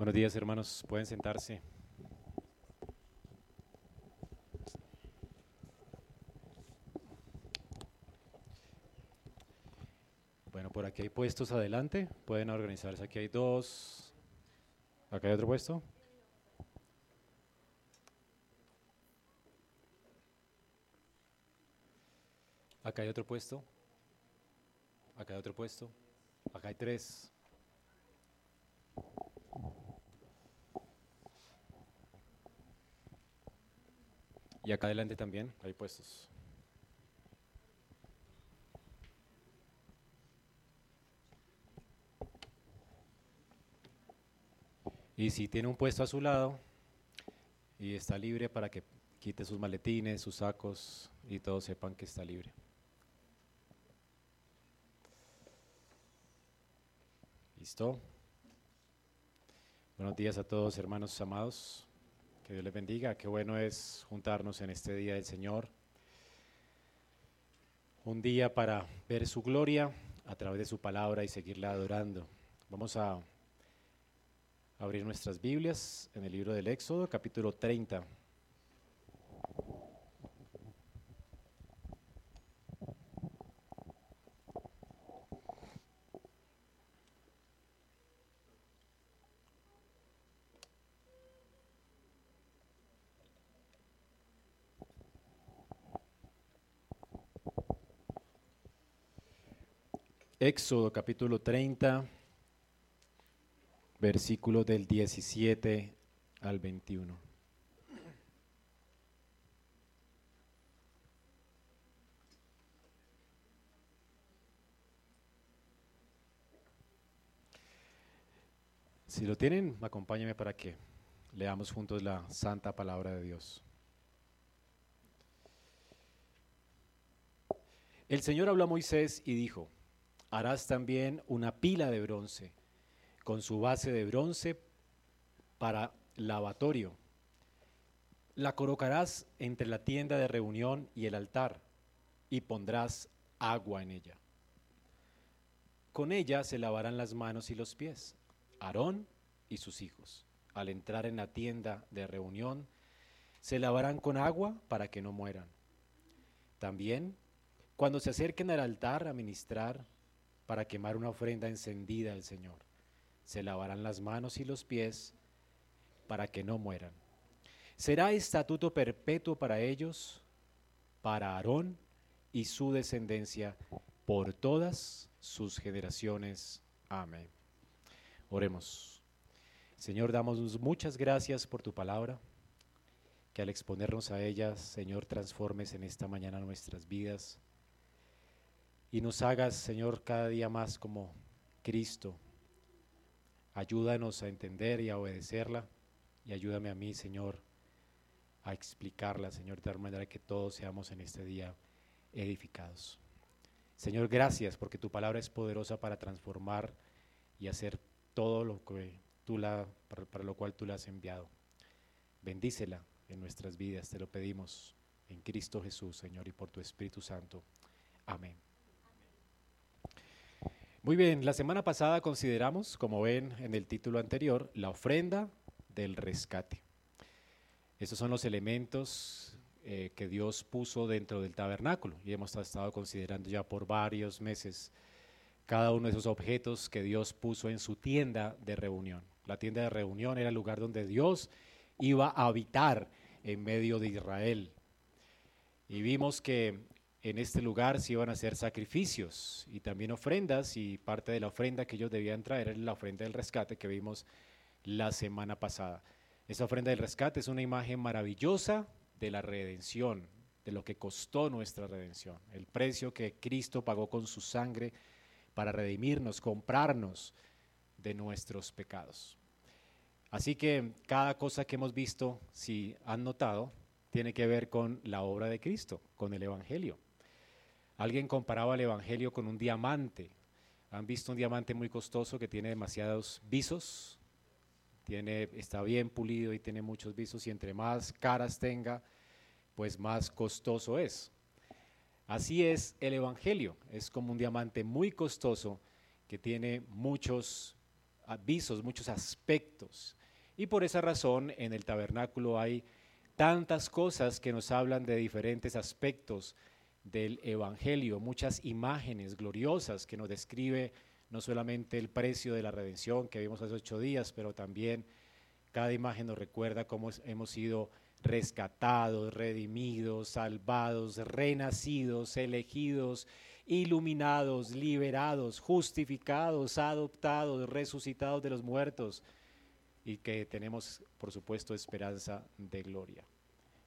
Buenos días, hermanos. Pueden sentarse. Bueno, por aquí hay puestos adelante. Pueden organizarse. Aquí hay dos. Acá hay otro puesto. Acá hay otro puesto. Acá hay otro puesto. Acá hay tres. Y acá adelante también hay puestos. Y si tiene un puesto a su lado y está libre para que quite sus maletines, sus sacos y todos sepan que está libre. ¿Listo? Buenos días a todos, hermanos amados. Que Dios les bendiga. Qué bueno es juntarnos en este día del Señor. Un día para ver su gloria a través de su palabra y seguirla adorando. Vamos a abrir nuestras Biblias en el libro del Éxodo, capítulo 30. Éxodo capítulo 30, versículo del 17 al 21. Si lo tienen, acompáñenme para que leamos juntos la santa palabra de Dios. El Señor habló a Moisés y dijo, harás también una pila de bronce con su base de bronce para lavatorio. La colocarás entre la tienda de reunión y el altar y pondrás agua en ella. Con ella se lavarán las manos y los pies, Aarón y sus hijos. Al entrar en la tienda de reunión, se lavarán con agua para que no mueran. También, cuando se acerquen al altar a ministrar, para quemar una ofrenda encendida al Señor. Se lavarán las manos y los pies para que no mueran. Será estatuto perpetuo para ellos, para Aarón y su descendencia por todas sus generaciones. Amén. Oremos. Señor, damos muchas gracias por tu palabra, que al exponernos a ella, Señor, transformes en esta mañana nuestras vidas y nos hagas, Señor, cada día más como Cristo. Ayúdanos a entender y a obedecerla y ayúdame a mí, Señor, a explicarla, Señor, de tal manera que todos seamos en este día edificados. Señor, gracias porque tu palabra es poderosa para transformar y hacer todo lo que tú la, para, para lo cual tú la has enviado. Bendícela en nuestras vidas, te lo pedimos en Cristo Jesús, Señor, y por tu Espíritu Santo. Amén. Muy bien, la semana pasada consideramos, como ven en el título anterior, la ofrenda del rescate. Estos son los elementos eh, que Dios puso dentro del tabernáculo y hemos estado considerando ya por varios meses cada uno de esos objetos que Dios puso en su tienda de reunión. La tienda de reunión era el lugar donde Dios iba a habitar en medio de Israel. Y vimos que en este lugar se iban a hacer sacrificios y también ofrendas y parte de la ofrenda que ellos debían traer era la ofrenda del rescate que vimos la semana pasada. Esa ofrenda del rescate es una imagen maravillosa de la redención, de lo que costó nuestra redención, el precio que Cristo pagó con su sangre para redimirnos, comprarnos de nuestros pecados. Así que cada cosa que hemos visto, si han notado, tiene que ver con la obra de Cristo, con el Evangelio. Alguien comparaba el Evangelio con un diamante. ¿Han visto un diamante muy costoso que tiene demasiados visos? Tiene, está bien pulido y tiene muchos visos y entre más caras tenga, pues más costoso es. Así es el Evangelio. Es como un diamante muy costoso que tiene muchos visos, muchos aspectos. Y por esa razón en el tabernáculo hay tantas cosas que nos hablan de diferentes aspectos del Evangelio, muchas imágenes gloriosas que nos describe no solamente el precio de la redención que vimos hace ocho días, pero también cada imagen nos recuerda cómo hemos sido rescatados, redimidos, salvados, renacidos, elegidos, iluminados, liberados, justificados, adoptados, resucitados de los muertos y que tenemos, por supuesto, esperanza de gloria.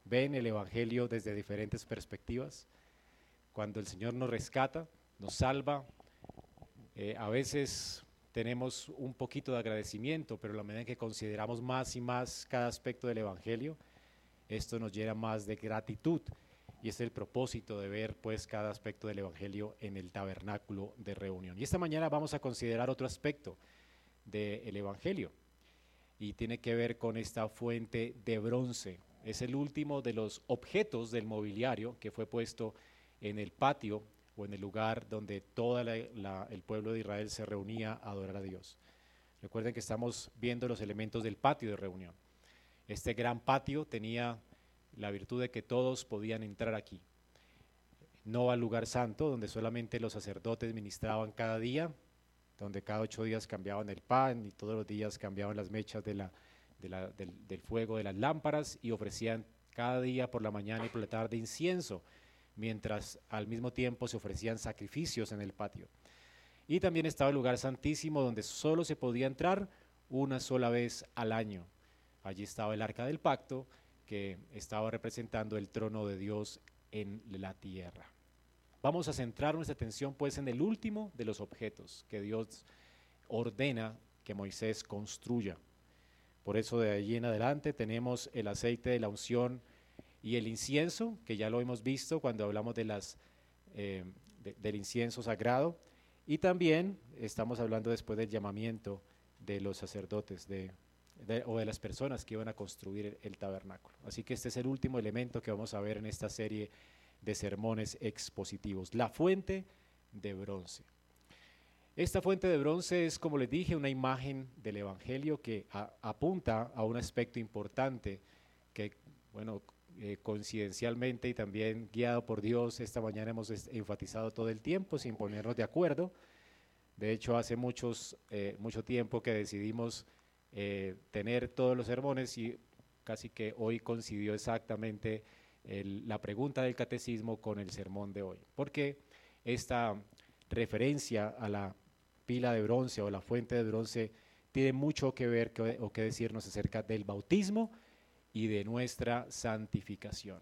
Ven el Evangelio desde diferentes perspectivas. Cuando el Señor nos rescata, nos salva, eh, a veces tenemos un poquito de agradecimiento, pero la medida en que consideramos más y más cada aspecto del Evangelio, esto nos llena más de gratitud. Y es el propósito de ver pues cada aspecto del Evangelio en el tabernáculo de reunión. Y esta mañana vamos a considerar otro aspecto del Evangelio y tiene que ver con esta fuente de bronce. Es el último de los objetos del mobiliario que fue puesto en el patio o en el lugar donde todo el pueblo de Israel se reunía a adorar a Dios. Recuerden que estamos viendo los elementos del patio de reunión. Este gran patio tenía la virtud de que todos podían entrar aquí, no al lugar santo, donde solamente los sacerdotes ministraban cada día, donde cada ocho días cambiaban el pan y todos los días cambiaban las mechas del, del fuego de las lámparas y ofrecían cada día por la mañana y por la tarde incienso, mientras al mismo tiempo se ofrecían sacrificios en el patio. Y también estaba el lugar santísimo donde solo se podía entrar una sola vez al año. Allí estaba el arca del pacto que estaba representando el trono de Dios en la tierra. Vamos a centrar nuestra atención pues en el último de los objetos que Dios ordena que Moisés construya. Por eso de allí en adelante tenemos el aceite de la unción y el incienso, que ya lo hemos visto cuando hablamos de las, eh, del incienso sagrado. Y también estamos hablando después del llamamiento de los sacerdotes de, o de las personas que iban a construir el, tabernáculo. Así que este es el último elemento que vamos a ver en esta serie de sermones expositivos, la fuente de bronce. Esta fuente de bronce es, como les dije, una imagen del Evangelio que apunta a un aspecto importante que, bueno, eh, y también guiado por Dios, esta mañana hemos enfatizado todo el tiempo sin ponernos de acuerdo. De hecho, hace muchos, eh, mucho tiempo que decidimos eh, tener todos los sermones y casi que hoy coincidió exactamente la pregunta del catecismo con el sermón de hoy. Porque esta referencia a la pila de bronce o la fuente de bronce tiene mucho que ver o que decirnos acerca del bautismo y de nuestra santificación.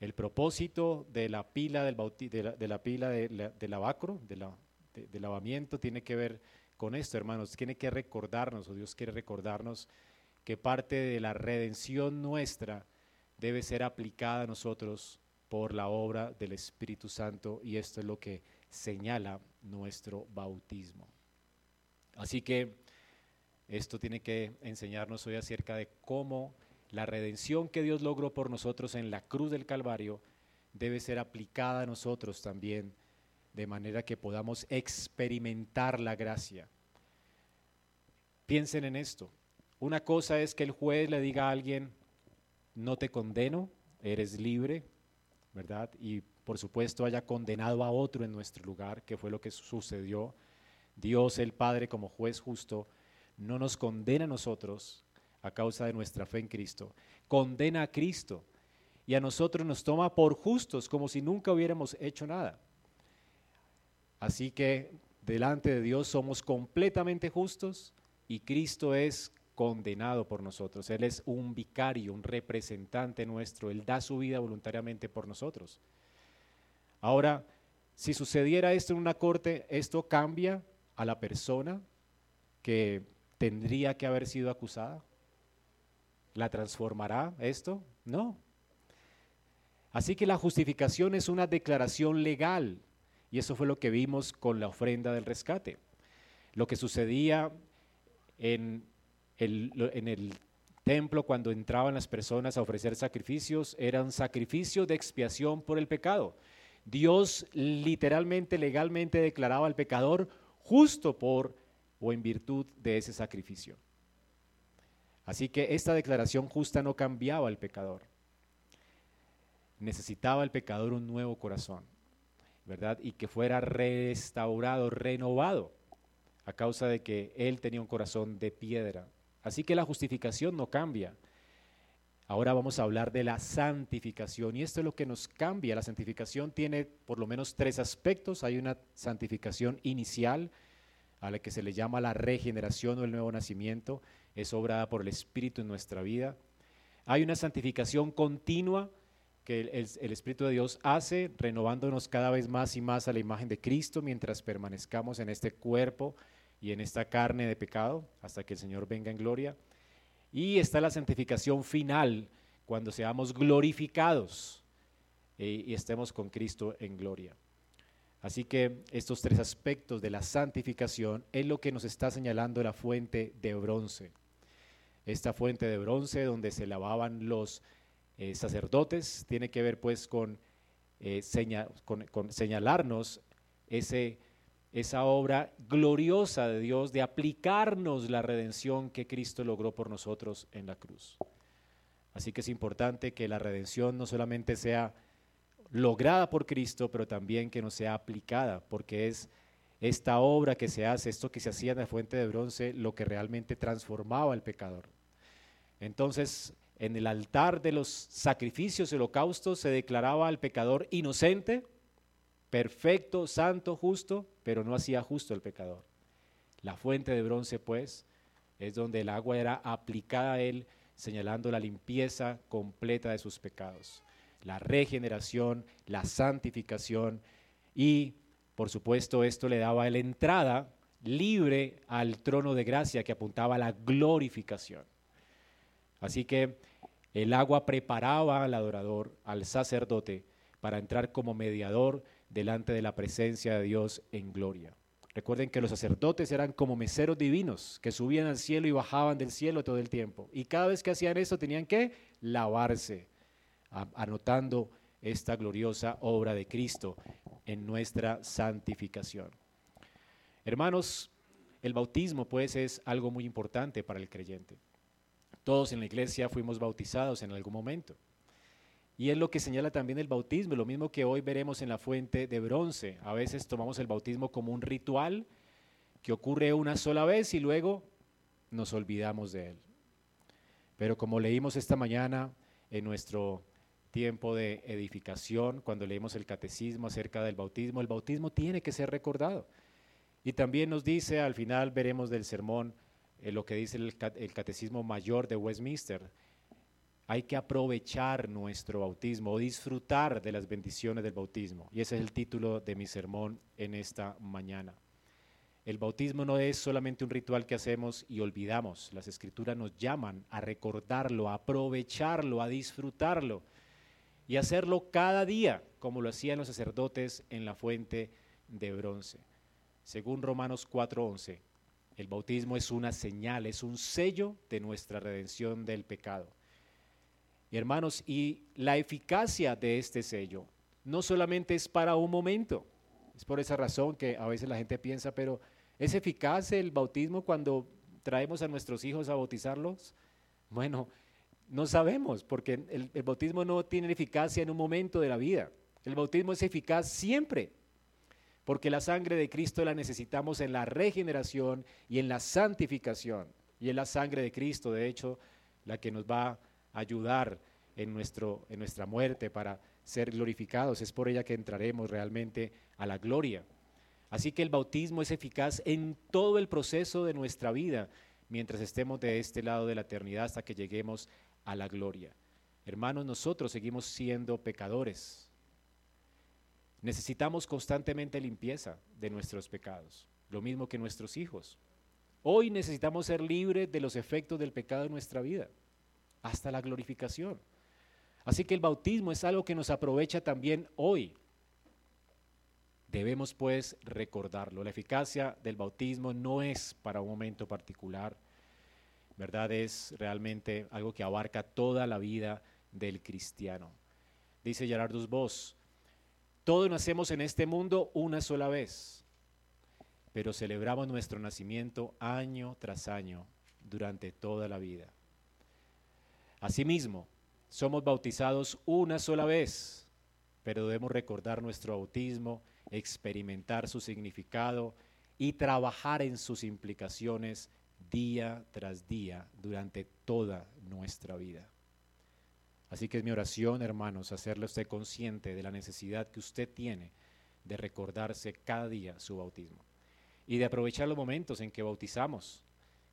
El propósito de la pila del, de la, pila del lavacro, del lavamiento, tiene que ver con esto, hermanos. Tiene que recordarnos, o Dios quiere recordarnos, que parte de la redención nuestra debe ser aplicada a nosotros por la obra del Espíritu Santo, y esto es lo que señala nuestro bautismo. Así que esto tiene que enseñarnos hoy acerca de cómo la redención que Dios logró por nosotros en la cruz del Calvario debe ser aplicada a nosotros también, de manera que podamos experimentar la gracia. Piensen en esto. Una cosa es que el juez le diga a alguien, no te condeno, eres libre, ¿verdad? Y por supuesto haya condenado a otro en nuestro lugar, que fue lo que sucedió. Dios el Padre como juez justo no nos condena a nosotros, a causa de nuestra fe en Cristo. Condena a Cristo y a nosotros nos toma por justos como si nunca hubiéramos hecho nada. Así que delante de Dios somos completamente justos y Cristo es condenado por nosotros. Él es un vicario, un representante nuestro. Él da su vida voluntariamente por nosotros. Ahora, si sucediera esto en una corte, esto cambia a la persona que tendría que haber sido acusada. ¿La transformará esto? No. Así que la justificación es una declaración legal y eso fue lo que vimos con la ofrenda del rescate. Lo que sucedía en el, templo cuando entraban las personas a ofrecer sacrificios era un sacrificio de expiación por el pecado. Dios literalmente, legalmente declaraba al pecador justo por o en virtud de ese sacrificio. Así que esta declaración justa no cambiaba al pecador. Necesitaba el pecador un nuevo corazón, ¿verdad? Y que fuera restaurado, renovado, a causa de que él tenía un corazón de piedra. Así que la justificación no cambia. Ahora vamos a hablar de la santificación y esto es lo que nos cambia. La santificación tiene por lo menos tres aspectos. Hay una santificación inicial a la que se le llama la regeneración o el nuevo nacimiento. Es obrada por el Espíritu en nuestra vida. Hay una santificación continua que el, Espíritu de Dios hace, renovándonos cada vez más y más a la imagen de Cristo mientras permanezcamos en este cuerpo y en esta carne de pecado hasta que el Señor venga en gloria. Y está la santificación final, cuando seamos glorificados eh, y estemos con Cristo en gloria. Así que estos tres aspectos de la santificación es lo que nos está señalando la fuente de bronce. Esta fuente de bronce donde se lavaban los eh, sacerdotes tiene que ver pues con, eh, señalarnos esa obra gloriosa de Dios de aplicarnos la redención que Cristo logró por nosotros en la cruz. Así que es importante que la redención no solamente sea lograda por Cristo, pero también que no sea aplicada, porque es esta obra que se hace, esto que se hacía en la fuente de bronce, lo que realmente transformaba al pecador. Entonces, en el altar de los sacrificios y holocaustos se declaraba al pecador inocente, perfecto, santo, justo, pero no hacía justo el pecador. La fuente de bronce, pues, es donde el agua era aplicada a él, señalando la limpieza completa de sus pecados, la regeneración, la santificación y, por supuesto, esto le daba la entrada libre al trono de gracia que apuntaba a la glorificación. Así que el agua preparaba al adorador, al sacerdote, para entrar como mediador delante de la presencia de Dios en gloria. Recuerden que los sacerdotes eran como meseros divinos, que subían al cielo y bajaban del cielo todo el tiempo. Y cada vez que hacían eso tenían que lavarse, anotando esta gloriosa obra de Cristo en nuestra santificación. Hermanos, el bautismo pues es algo muy importante para el creyente. Todos en la iglesia fuimos bautizados en algún momento. Y es lo que señala también el bautismo, lo mismo que hoy veremos en la fuente de bronce. A veces tomamos el bautismo como un ritual que ocurre una sola vez y luego nos olvidamos de él. Pero como leímos esta mañana en nuestro tiempo de edificación, cuando leímos el catecismo acerca del bautismo, el bautismo tiene que ser recordado. Y también nos dice, al final veremos del sermón, eh, lo que dice el catecismo mayor de Westminster, hay que aprovechar nuestro bautismo o disfrutar de las bendiciones del bautismo. Y ese es el título de mi sermón en esta mañana. El bautismo no es solamente un ritual que hacemos y olvidamos. Las escrituras nos llaman a recordarlo, a aprovecharlo, a disfrutarlo y hacerlo cada día, como lo hacían los sacerdotes en la fuente de bronce. Según Romanos 4:11, el bautismo es una señal, es un sello de nuestra redención del pecado. Hermanos, y la eficacia de este sello no solamente es para un momento, es por esa razón que a veces la gente piensa, pero ¿es eficaz el bautismo cuando traemos a nuestros hijos a bautizarlos? Bueno, no sabemos, porque el, el bautismo no tiene eficacia en un momento de la vida. El bautismo es eficaz siempre, porque la sangre de Cristo la necesitamos en la regeneración y en la santificación. Y es la sangre de Cristo, de hecho, la que nos va a ayudar en, nuestro, en nuestra muerte para ser glorificados. Es por ella que entraremos realmente a la gloria. Así que el bautismo es eficaz en todo el proceso de nuestra vida mientras estemos de este lado de la eternidad hasta que lleguemos a la gloria. Hermanos, nosotros seguimos siendo pecadores. Necesitamos constantemente limpieza de nuestros pecados, lo mismo que nuestros hijos. Hoy necesitamos ser libres de los efectos del pecado en nuestra vida hasta la glorificación. Así que el bautismo es algo que nos aprovecha también hoy. Debemos pues recordarlo. La eficacia del bautismo no es para un momento particular, ¿verdad? Es realmente algo que abarca toda la vida del cristiano. Dice Gerardus Voss, todos nacemos en este mundo una sola vez, pero celebramos nuestro nacimiento año tras año durante toda la vida. Asimismo, somos bautizados una sola vez, pero debemos recordar nuestro bautismo, experimentar su significado y trabajar en sus implicaciones día tras día durante toda nuestra vida. Así que es mi oración, hermanos, hacerle usted consciente de la necesidad que usted tiene de recordarse cada día su bautismo y de aprovechar los momentos en que bautizamos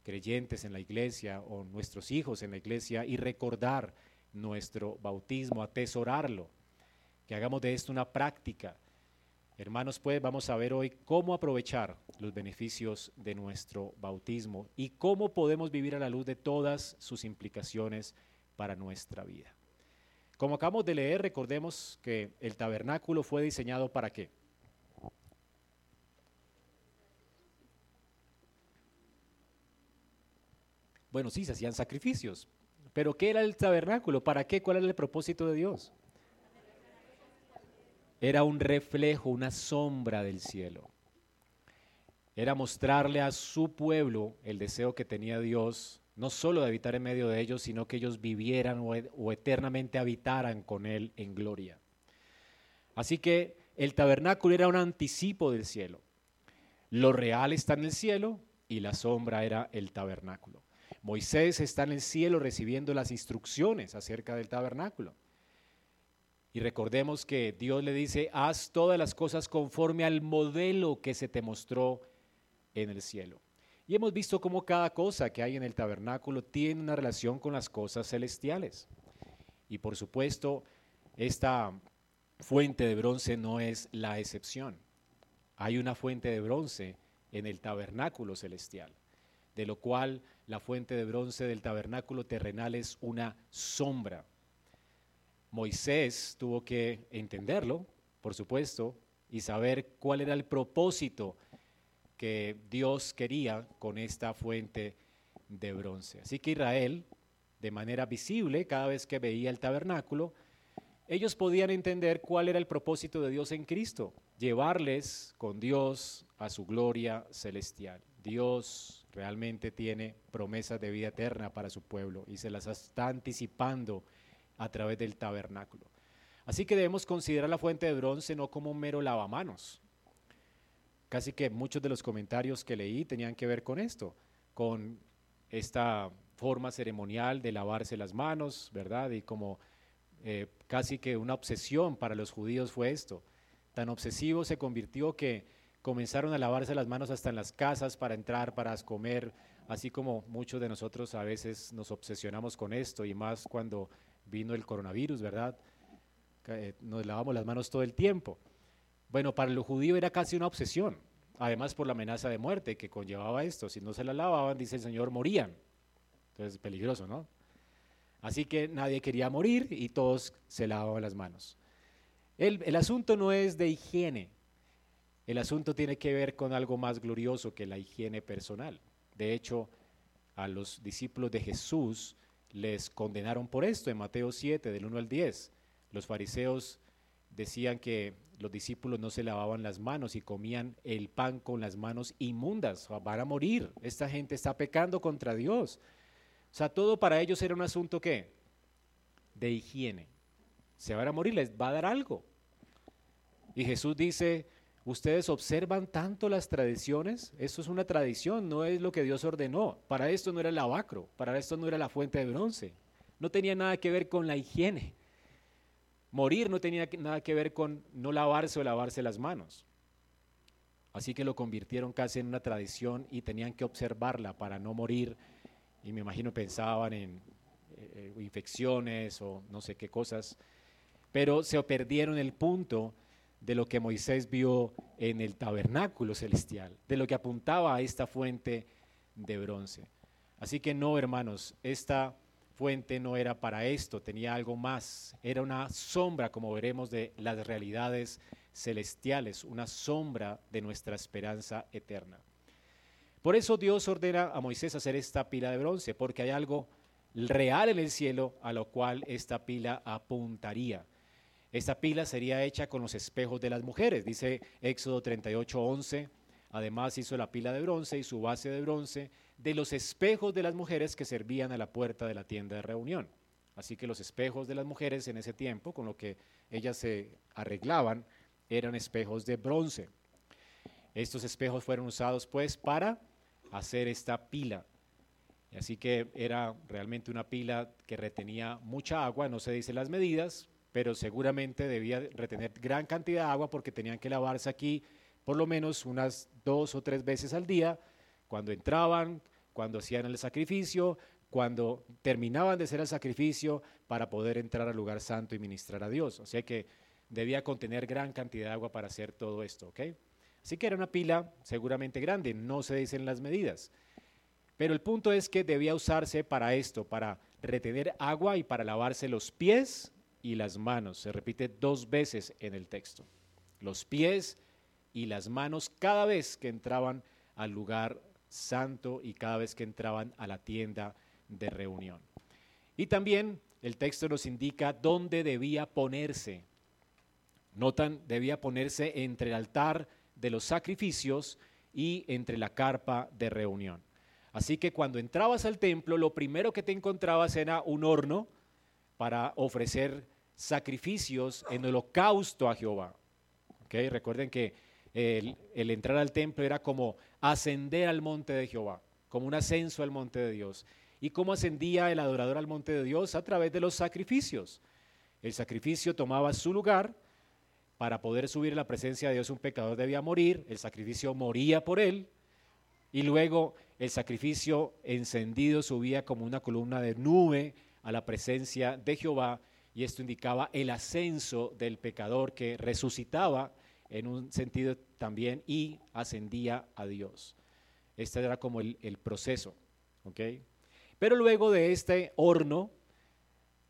creyentes en la iglesia o nuestros hijos en la iglesia y recordar nuestro bautismo, atesorarlo, que hagamos de esto una práctica. Hermanos, pues vamos a ver hoy cómo aprovechar los beneficios de nuestro bautismo y cómo podemos vivir a la luz de todas sus implicaciones para nuestra vida. Como acabamos de leer, recordemos que el tabernáculo fue diseñado para qué? Bueno, sí, se hacían sacrificios, pero ¿qué era el tabernáculo? ¿Para qué? ¿Cuál era el propósito de Dios? Era un reflejo, una sombra del cielo. Era mostrarle a su pueblo el deseo que tenía Dios, no solo de habitar en medio de ellos, sino que ellos vivieran o, o eternamente habitaran con Él en gloria. Así que el tabernáculo era un anticipo del cielo. Lo real está en el cielo y la sombra era el tabernáculo. Moisés está en el cielo recibiendo las instrucciones acerca del tabernáculo. Y recordemos que Dios le dice, haz todas las cosas conforme al modelo que se te mostró en el cielo. Y hemos visto cómo cada cosa que hay en el tabernáculo tiene una relación con las cosas celestiales. Y por supuesto, esta fuente de bronce no es la excepción. Hay una fuente de bronce en el tabernáculo celestial de lo cual la fuente de bronce del tabernáculo terrenal es una sombra. Moisés tuvo que entenderlo, por supuesto, y saber cuál era el propósito que Dios quería con esta fuente de bronce. Así que Israel, de manera visible, cada vez que veía el tabernáculo, ellos podían entender cuál era el propósito de Dios en Cristo, llevarles con Dios a su gloria celestial. Dios realmente tiene promesas de vida eterna para su pueblo y se las está anticipando a través del tabernáculo. Así que debemos considerar la fuente de bronce no como un mero lavamanos. Casi que muchos de los comentarios que leí tenían que ver con esto, con esta forma ceremonial de lavarse las manos, ¿verdad? Y como eh, casi que una obsesión para los judíos fue esto. Tan obsesivo se convirtió que comenzaron a lavarse las manos hasta en las casas para entrar, para comer, así como muchos de nosotros a veces nos obsesionamos con esto y más cuando vino el coronavirus, ¿verdad? Eh, nos lavamos las manos todo el tiempo. Bueno, para los judíos era casi una obsesión, además por la amenaza de muerte que conllevaba esto. Si no se la lavaban, dice el Señor, morían. Entonces, peligroso, ¿no? Así que nadie quería morir y todos se lavaban las manos. El, el asunto no es de higiene, el asunto tiene que ver con algo más glorioso que la higiene personal. De hecho, a los discípulos de Jesús les condenaron por esto en Mateo 7, del 1 al 10. Los fariseos decían que los discípulos no se lavaban las manos y comían el pan con las manos inmundas. Van a morir. Esta gente está pecando contra Dios. O sea, todo para ellos era un asunto que de higiene. Se van a morir, les va a dar algo. Y Jesús dice, Ustedes observan tanto las tradiciones, eso es una tradición, no es lo que Dios ordenó. Para esto no era el lavacro, para esto no era la fuente de bronce, no tenía nada que ver con la higiene. Morir no tenía nada que ver con no lavarse o lavarse las manos. Así que lo convirtieron casi en una tradición y tenían que observarla para no morir. Y me imagino pensaban en eh, infecciones o no sé qué cosas. Pero se perdieron el punto de lo que Moisés vio en el tabernáculo celestial, de lo que apuntaba a esta fuente de bronce. Así que no, hermanos, esta fuente no era para esto, tenía algo más, era una sombra, como veremos, de las realidades celestiales, una sombra de nuestra esperanza eterna. Por eso Dios ordena a Moisés hacer esta pila de bronce, porque hay algo real en el cielo a lo cual esta pila apuntaría. Esta pila sería hecha con los espejos de las mujeres, dice Éxodo 38, 11. Además hizo la pila de bronce y su base de bronce de los espejos de las mujeres que servían a la puerta de la tienda de reunión. Así que los espejos de las mujeres en ese tiempo, con lo que ellas se arreglaban, eran espejos de bronce. Estos espejos fueron usados pues para hacer esta pila. Así que era realmente una pila que retenía mucha agua, no se dicen las medidas, pero seguramente debía retener gran cantidad de agua porque tenían que lavarse aquí por lo menos unas dos o tres veces al día, cuando entraban, cuando hacían el sacrificio, cuando terminaban de hacer el sacrificio para poder entrar al lugar santo y ministrar a Dios. O sea que debía contener gran cantidad de agua para hacer todo esto, ¿ok? Así que era una pila seguramente grande, no se dicen las medidas. Pero el punto es que debía usarse para esto, para retener agua y para lavarse los pies y las manos. Se repite dos veces en el texto. Los pies y las manos cada vez que entraban al lugar santo y cada vez que entraban a la tienda de reunión. Y también el texto nos indica dónde debía ponerse. Notan, debía ponerse entre el altar de los sacrificios y entre la carpa de reunión. Así que cuando entrabas al templo, lo primero que te encontrabas era un horno para ofrecer sacrificios en holocausto a Jehová. ¿Okay? Recuerden que el, el, entrar al templo era como ascender al monte de Jehová, como un ascenso al monte de Dios. ¿Y cómo ascendía el adorador al monte de Dios? A través de los sacrificios. El sacrificio tomaba su lugar. Para poder subir a la presencia de Dios un pecador debía morir, el sacrificio moría por él, y luego el sacrificio encendido subía como una columna de nube a la presencia de Jehová y esto indicaba el ascenso del pecador que resucitaba en un sentido también y ascendía a Dios. Este era como el, proceso. Pero luego de este horno,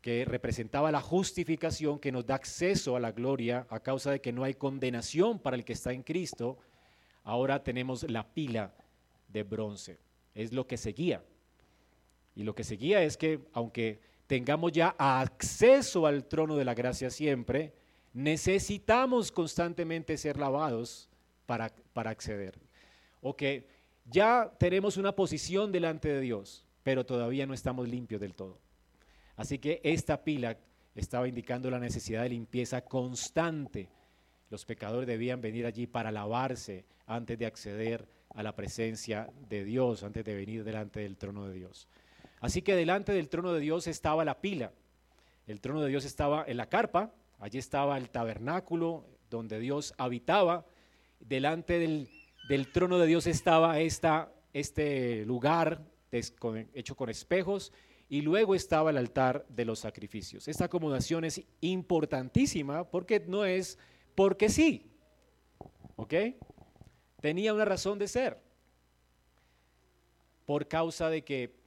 que representaba la justificación que nos da acceso a la gloria a causa de que no hay condenación para el que está en Cristo, ahora tenemos la pila de bronce. Es lo que seguía. Y lo que seguía es que aunque tengamos ya acceso al trono de la gracia siempre, necesitamos constantemente ser lavados para, para acceder. O que ya tenemos una posición delante de Dios, pero todavía no estamos limpios del todo. Así que esta pila estaba indicando la necesidad de limpieza constante. Los pecadores debían venir allí para lavarse antes de acceder a la presencia de Dios antes de venir delante del trono de Dios. Así que delante del trono de Dios estaba la pila. El trono de Dios estaba en la carpa, allí estaba el tabernáculo donde Dios habitaba. Delante del, trono de Dios estaba esta, este lugar hecho con espejos y luego estaba el altar de los sacrificios. Esta acomodación es importantísima porque no es porque sí. ¿Ok? tenía una razón de ser. Por causa de que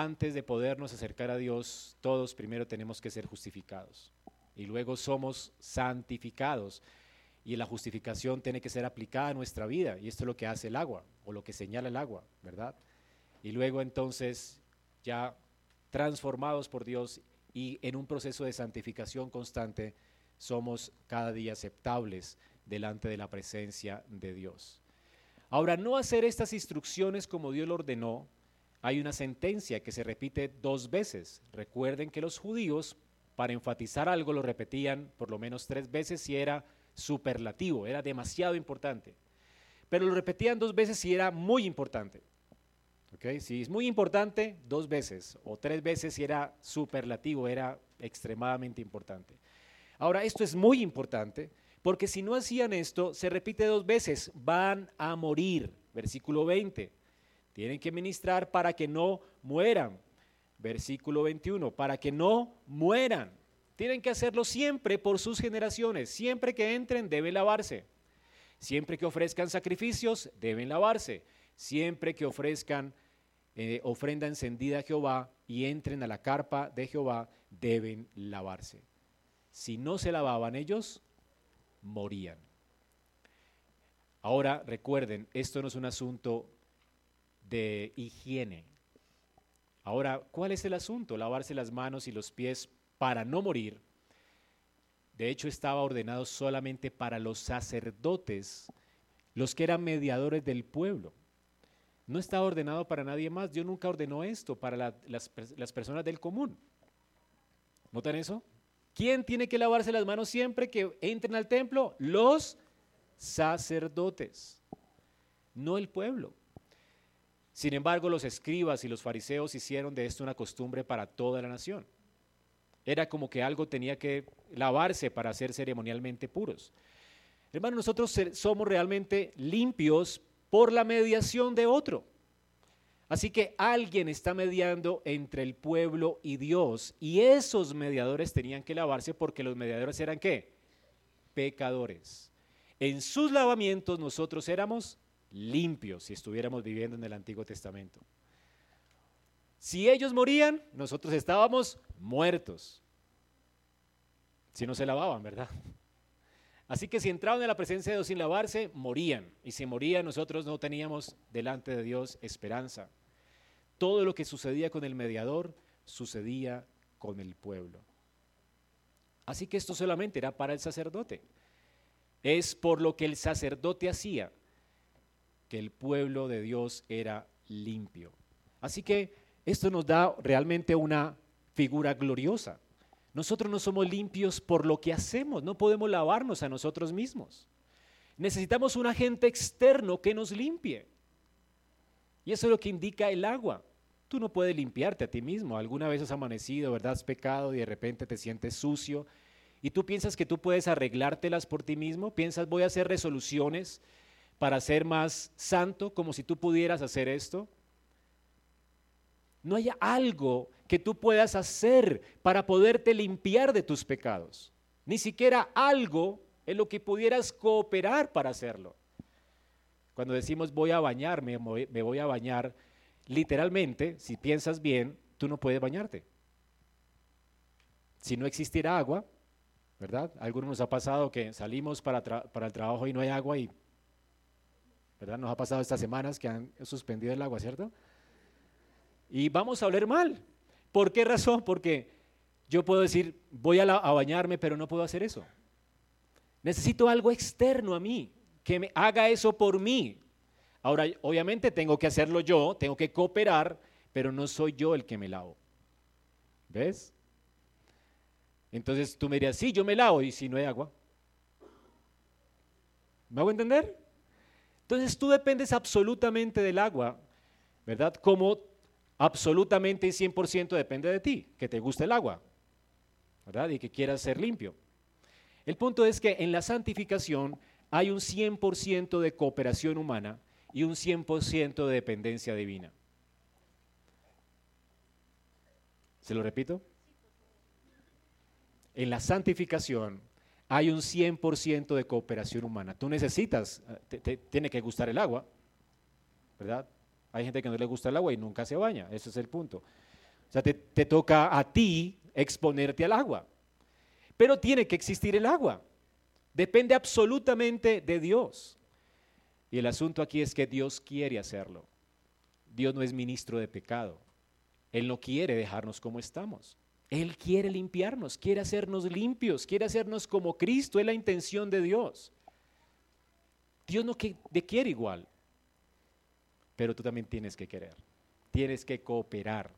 antes de podernos acercar a Dios, todos primero tenemos que ser justificados y luego somos santificados. Y la justificación tiene que ser aplicada a nuestra vida y esto es lo que hace el agua o lo que señala el agua, ¿verdad? Y luego entonces ya transformados por Dios y en un proceso de santificación constante, somos cada día aceptables delante de la presencia de Dios. Ahora, no hacer estas instrucciones como Dios lo ordenó, hay una sentencia que se repite dos veces. Recuerden que los judíos, para enfatizar algo, lo repetían por lo menos tres veces si era superlativo, era demasiado importante. Pero lo repetían dos veces si era muy importante. ¿Okay? Si es muy importante, dos veces, o tres veces si era superlativo, era extremadamente importante. Ahora, esto es muy importante porque si no hacían esto, se repite dos veces, van a morir. Versículo 20. Tienen que ministrar para que no mueran. Versículo 21, para que no mueran. Tienen que hacerlo siempre por sus generaciones. Siempre que entren deben lavarse. Siempre que ofrezcan sacrificios deben lavarse. Siempre que ofrezcan eh, ofrenda encendida a Jehová y entren a la carpa de Jehová deben lavarse. Si no se lavaban ellos, morían. Ahora recuerden, esto no es un asunto de higiene. Ahora, ¿cuál es el asunto? Lavarse las manos y los pies para no morir. De hecho, estaba ordenado solamente para los sacerdotes los que eran mediadores del pueblo. No está ordenado para nadie más. Dios nunca ordenó esto para las, las personas del común. ¿Notan eso? ¿Quién tiene que lavarse las manos siempre que entren al templo? Los sacerdotes, no el pueblo. Sin embargo, los escribas y los fariseos hicieron de esto una costumbre para toda la nación. Era como que algo tenía que lavarse para ser ceremonialmente puros. Hermano, nosotros somos realmente limpios por la mediación de otro. Así que alguien está mediando entre el pueblo y Dios y esos mediadores tenían que lavarse porque los mediadores eran qué? Pecadores. En sus lavamientos nosotros éramos si estuviéramos viviendo en el Antiguo Testamento. Si ellos morían, nosotros estábamos muertos. Si no se lavaban, ¿verdad? Así que si entraban en la presencia de Dios sin lavarse, morían. Y si morían, nosotros no teníamos delante de Dios esperanza. Todo lo que sucedía con el mediador sucedía con el pueblo. Así que esto solamente era para el sacerdote. Es por lo que el sacerdote hacía que el pueblo de Dios era limpio. Así que esto nos da realmente una figura gloriosa. Nosotros no somos limpios por lo que hacemos, no podemos lavarnos a nosotros mismos. Necesitamos un agente externo que nos limpie. Y eso es lo que indica el agua. Tú no puedes limpiarte a ti mismo. Alguna vez has amanecido, ¿verdad? Has pecado y de repente te sientes sucio. Y tú piensas que tú puedes arreglártelas por ti mismo. Piensas, voy a hacer resoluciones para ser más santo, como si tú pudieras hacer esto. No hay algo que tú puedas hacer para poderte limpiar de tus pecados. Ni siquiera algo en lo que pudieras cooperar para hacerlo. Cuando decimos voy a bañarme, me voy a bañar, literalmente, si piensas bien, tú no puedes bañarte. Si no existiera agua, ¿verdad? algunos nos ha pasado que salimos para, para el trabajo y no hay agua y, ¿verdad? Nos ha pasado estas semanas que han suspendido el agua, ¿cierto? Y vamos a oler mal. ¿Por qué razón? Porque yo puedo decir, voy a, bañarme, pero no puedo hacer eso. Necesito algo externo a mí, que me haga eso por mí. Ahora, obviamente tengo que hacerlo yo, tengo que cooperar, pero no soy yo el que me lavo. ¿Ves? Entonces tú me dirías, sí, yo me lavo y si no hay agua. ¿Me hago entender? Entonces tú dependes absolutamente del agua, ¿verdad? Como absolutamente y 100% depende de ti, que te guste el agua, ¿verdad? Y que quieras ser limpio. El punto es que en la santificación hay un 100% de cooperación humana y un 100% de dependencia divina. ¿Se lo repito? En la santificación hay un 100% de cooperación humana. Tú necesitas, te, tiene que gustar el agua, ¿verdad? Hay gente que no le gusta el agua y nunca se baña, ese es el punto. O sea, te, te toca a ti exponerte al agua. Pero tiene que existir el agua. Depende absolutamente de Dios. Y el asunto aquí es que Dios quiere hacerlo. Dios no es ministro de pecado. Él no quiere dejarnos como estamos. Él quiere limpiarnos, quiere hacernos limpios, quiere hacernos como Cristo. Es la intención de Dios. Dios no te quiere igual pero tú también tienes que querer, tienes que cooperar.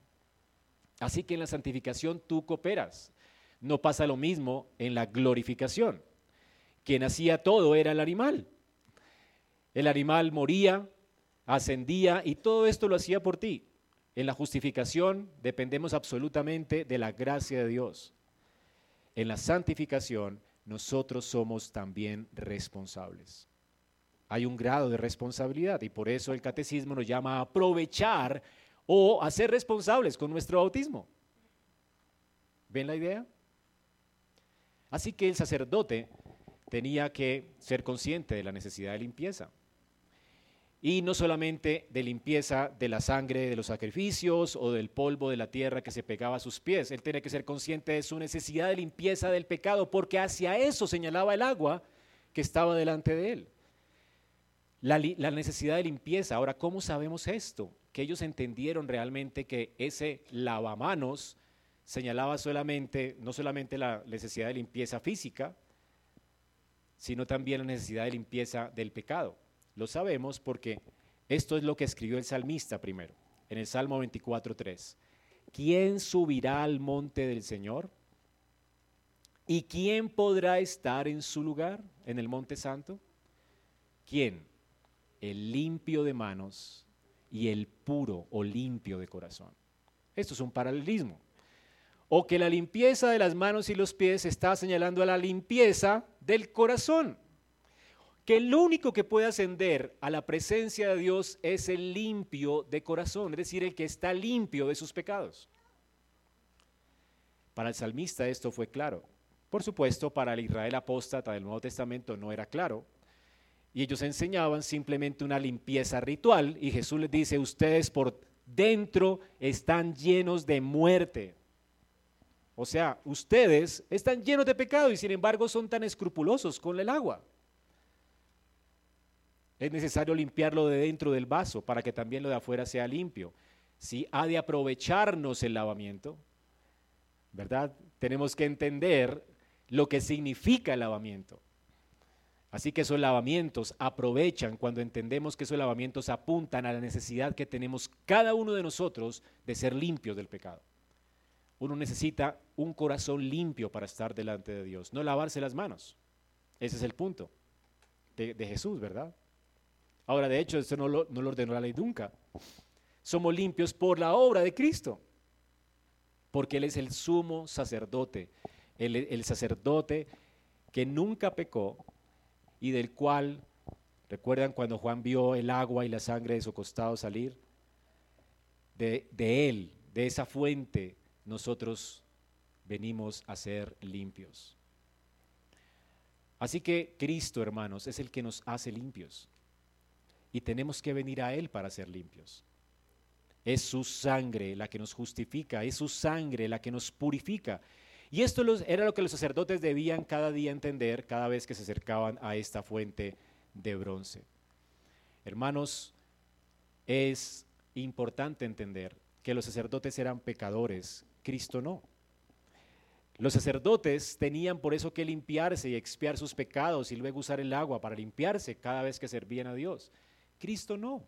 Así que en la santificación tú cooperas. No pasa lo mismo en la glorificación. Quien hacía todo era el animal. El animal moría, ascendía y todo esto lo hacía por ti. En la justificación dependemos absolutamente de la gracia de Dios. En la santificación nosotros somos también responsables hay un grado de responsabilidad y por eso el catecismo nos llama a aprovechar o a ser responsables con nuestro bautismo. ¿Ven la idea? Así que el sacerdote tenía que ser consciente de la necesidad de limpieza. Y no solamente de limpieza de la sangre de los sacrificios o del polvo de la tierra que se pegaba a sus pies. Él tenía que ser consciente de su necesidad de limpieza del pecado, porque hacia eso señalaba el agua que estaba delante de él la, necesidad de limpieza. Ahora, ¿cómo sabemos esto? Que ellos entendieron realmente que ese lavamanos señalaba solamente, no solamente la necesidad de limpieza física, sino también la necesidad de limpieza del pecado. Lo sabemos porque esto es lo que escribió el salmista primero, en el Salmo 24.3. ¿Quién subirá al monte del Señor? ¿Y quién podrá estar en su lugar, en el monte santo? ¿Quién? El limpio de manos y el puro o limpio de corazón. Esto es un paralelismo. O que la limpieza de las manos y los pies está señalando a la limpieza del corazón. Que el único que puede ascender a la presencia de Dios es el limpio de corazón, es decir, el que está limpio de sus pecados. Para el salmista esto fue claro. Por supuesto, para el Israel apóstata del Nuevo Testamento no era claro. Y ellos enseñaban simplemente una limpieza ritual y Jesús les dice, ustedes por dentro están llenos de muerte. O sea, ustedes están llenos de pecado y sin embargo son tan escrupulosos con el agua. Es necesario limpiarlo de dentro del vaso para que también lo de afuera sea limpio. Si ha de aprovecharnos el lavamiento, ¿verdad? Tenemos que entender lo que significa el lavamiento. Así que esos lavamientos aprovechan cuando entendemos que esos lavamientos apuntan a la necesidad que tenemos cada uno de nosotros de ser limpios del pecado. Uno necesita un corazón limpio para estar delante de Dios, no lavarse las manos. Ese es el punto de, Jesús, ¿verdad? Ahora, de hecho, esto no lo, ordenó la ley nunca. Somos limpios por la obra de Cristo, porque Él es el sumo sacerdote, el sacerdote que nunca pecó, y del cual, ¿recuerdan cuando Juan vio el agua y la sangre de su costado salir? De, él, de esa fuente, nosotros venimos a ser limpios. Así que Cristo, hermanos, es el que nos hace limpios. Y tenemos que venir a Él para ser limpios. Es su sangre la que nos justifica, es su sangre la que nos purifica. Y esto era lo que los sacerdotes debían cada día entender cada vez que se acercaban a esta fuente de bronce. Hermanos, es importante entender que los sacerdotes eran pecadores, Cristo no. Los sacerdotes tenían por eso que limpiarse y expiar sus pecados y luego usar el agua para limpiarse cada vez que servían a Dios. Cristo no.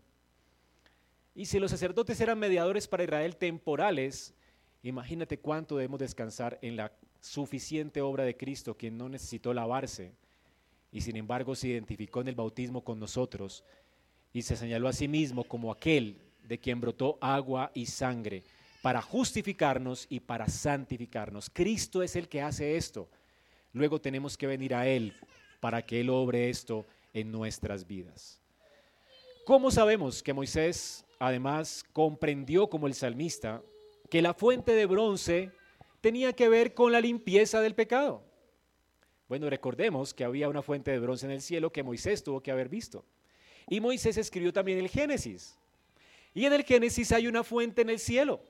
Y si los sacerdotes eran mediadores para Israel temporales, Imagínate cuánto debemos descansar en la suficiente obra de Cristo, quien no necesitó lavarse y sin embargo se identificó en el bautismo con nosotros y se señaló a sí mismo como aquel de quien brotó agua y sangre para justificarnos y para santificarnos. Cristo es el que hace esto. Luego tenemos que venir a Él para que Él obre esto en nuestras vidas. ¿Cómo sabemos que Moisés además comprendió como el salmista que la fuente de bronce tenía que ver con la limpieza del pecado. Bueno, recordemos que había una fuente de bronce en el cielo que Moisés tuvo que haber visto. Y Moisés escribió también el Génesis. Y en el Génesis hay una fuente en el cielo,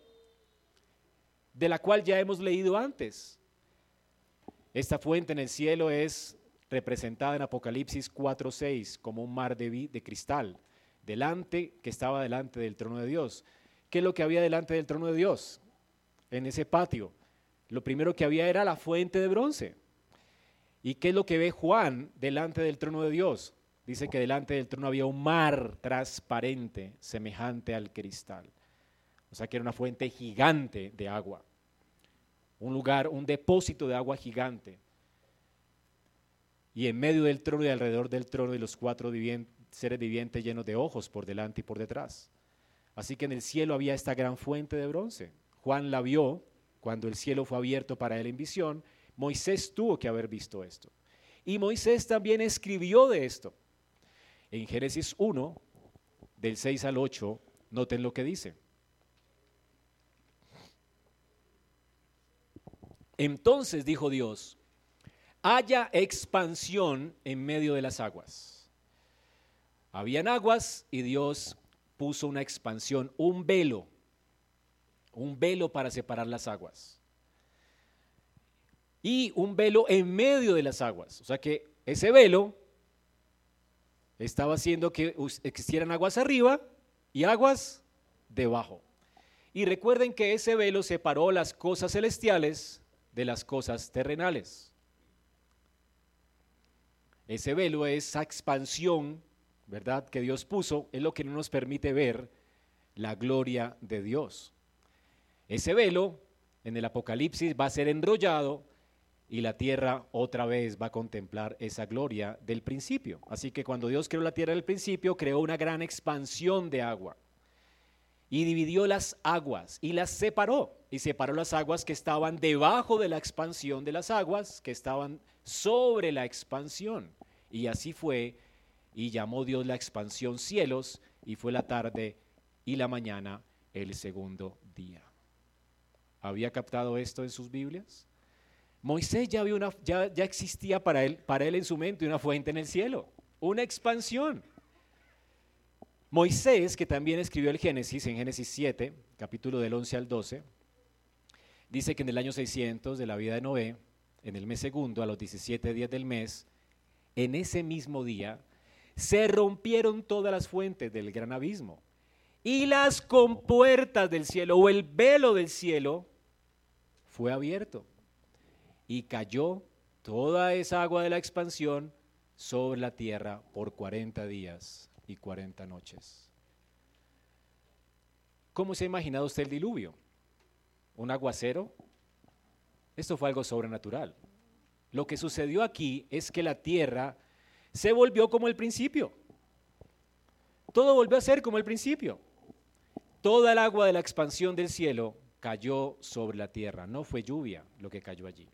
de la cual ya hemos leído antes. Esta fuente en el cielo es representada en Apocalipsis 4:6 como un mar de, de cristal, delante que estaba delante del trono de Dios. ¿Qué es lo que había delante del trono de Dios? En ese patio. Lo primero que había era la fuente de bronce. ¿Y qué es lo que ve Juan delante del trono de Dios? Dice que delante del trono había un mar transparente, semejante al cristal. O sea que era una fuente gigante de agua. Un lugar, un depósito de agua gigante. Y en medio del trono y alrededor del trono y los cuatro seres vivientes llenos de ojos por delante y por detrás. Así que en el cielo había esta gran fuente de bronce. Juan la vio cuando el cielo fue abierto para él en visión. Moisés tuvo que haber visto esto. Y Moisés también escribió de esto. En Génesis 1, del 6 al 8, noten lo que dice. Entonces dijo Dios, haya expansión en medio de las aguas. Habían aguas y Dios puso una expansión, un velo, un velo para separar las aguas. Y un velo en medio de las aguas. O sea que ese velo estaba haciendo que existieran aguas arriba y aguas debajo. Y recuerden que ese velo separó las cosas celestiales de las cosas terrenales. Ese velo, esa expansión ¿verdad?, que Dios puso es lo que no nos permite ver la gloria de Dios. Ese velo en el Apocalipsis va a ser enrollado y la tierra otra vez va a contemplar esa gloria del principio. Así que cuando Dios creó la tierra del principio, creó una gran expansión de agua y dividió las aguas y las separó. Y separó las aguas que estaban debajo de la expansión de las aguas que estaban sobre la expansión. Y así fue, y llamó Dios la expansión cielos, y fue la tarde y la mañana el segundo día. ¿Había captado esto en sus Biblias? Moisés ya, había ya, ya existía para él, para él en su mente una fuente en el cielo, una expansión. Moisés, que también escribió el Génesis, en Génesis 7, capítulo del 11 al 12, dice que en el año 600 de la vida de Noé, en el mes segundo, a los 17 días del mes, en ese mismo día, se rompieron todas las fuentes del gran abismo y las compuertas del cielo o el velo del cielo fue abierto y cayó toda esa agua de la expansión sobre la tierra por 40 días y 40 noches. ¿Cómo se ha imaginado usted el diluvio? ¿Un aguacero? Esto fue algo sobrenatural. Lo que sucedió aquí es que la tierra se volvió como el principio. Todo volvió a ser como el principio. Toda el agua de la expansión del cielo cayó sobre la tierra. No fue lluvia lo que cayó allí.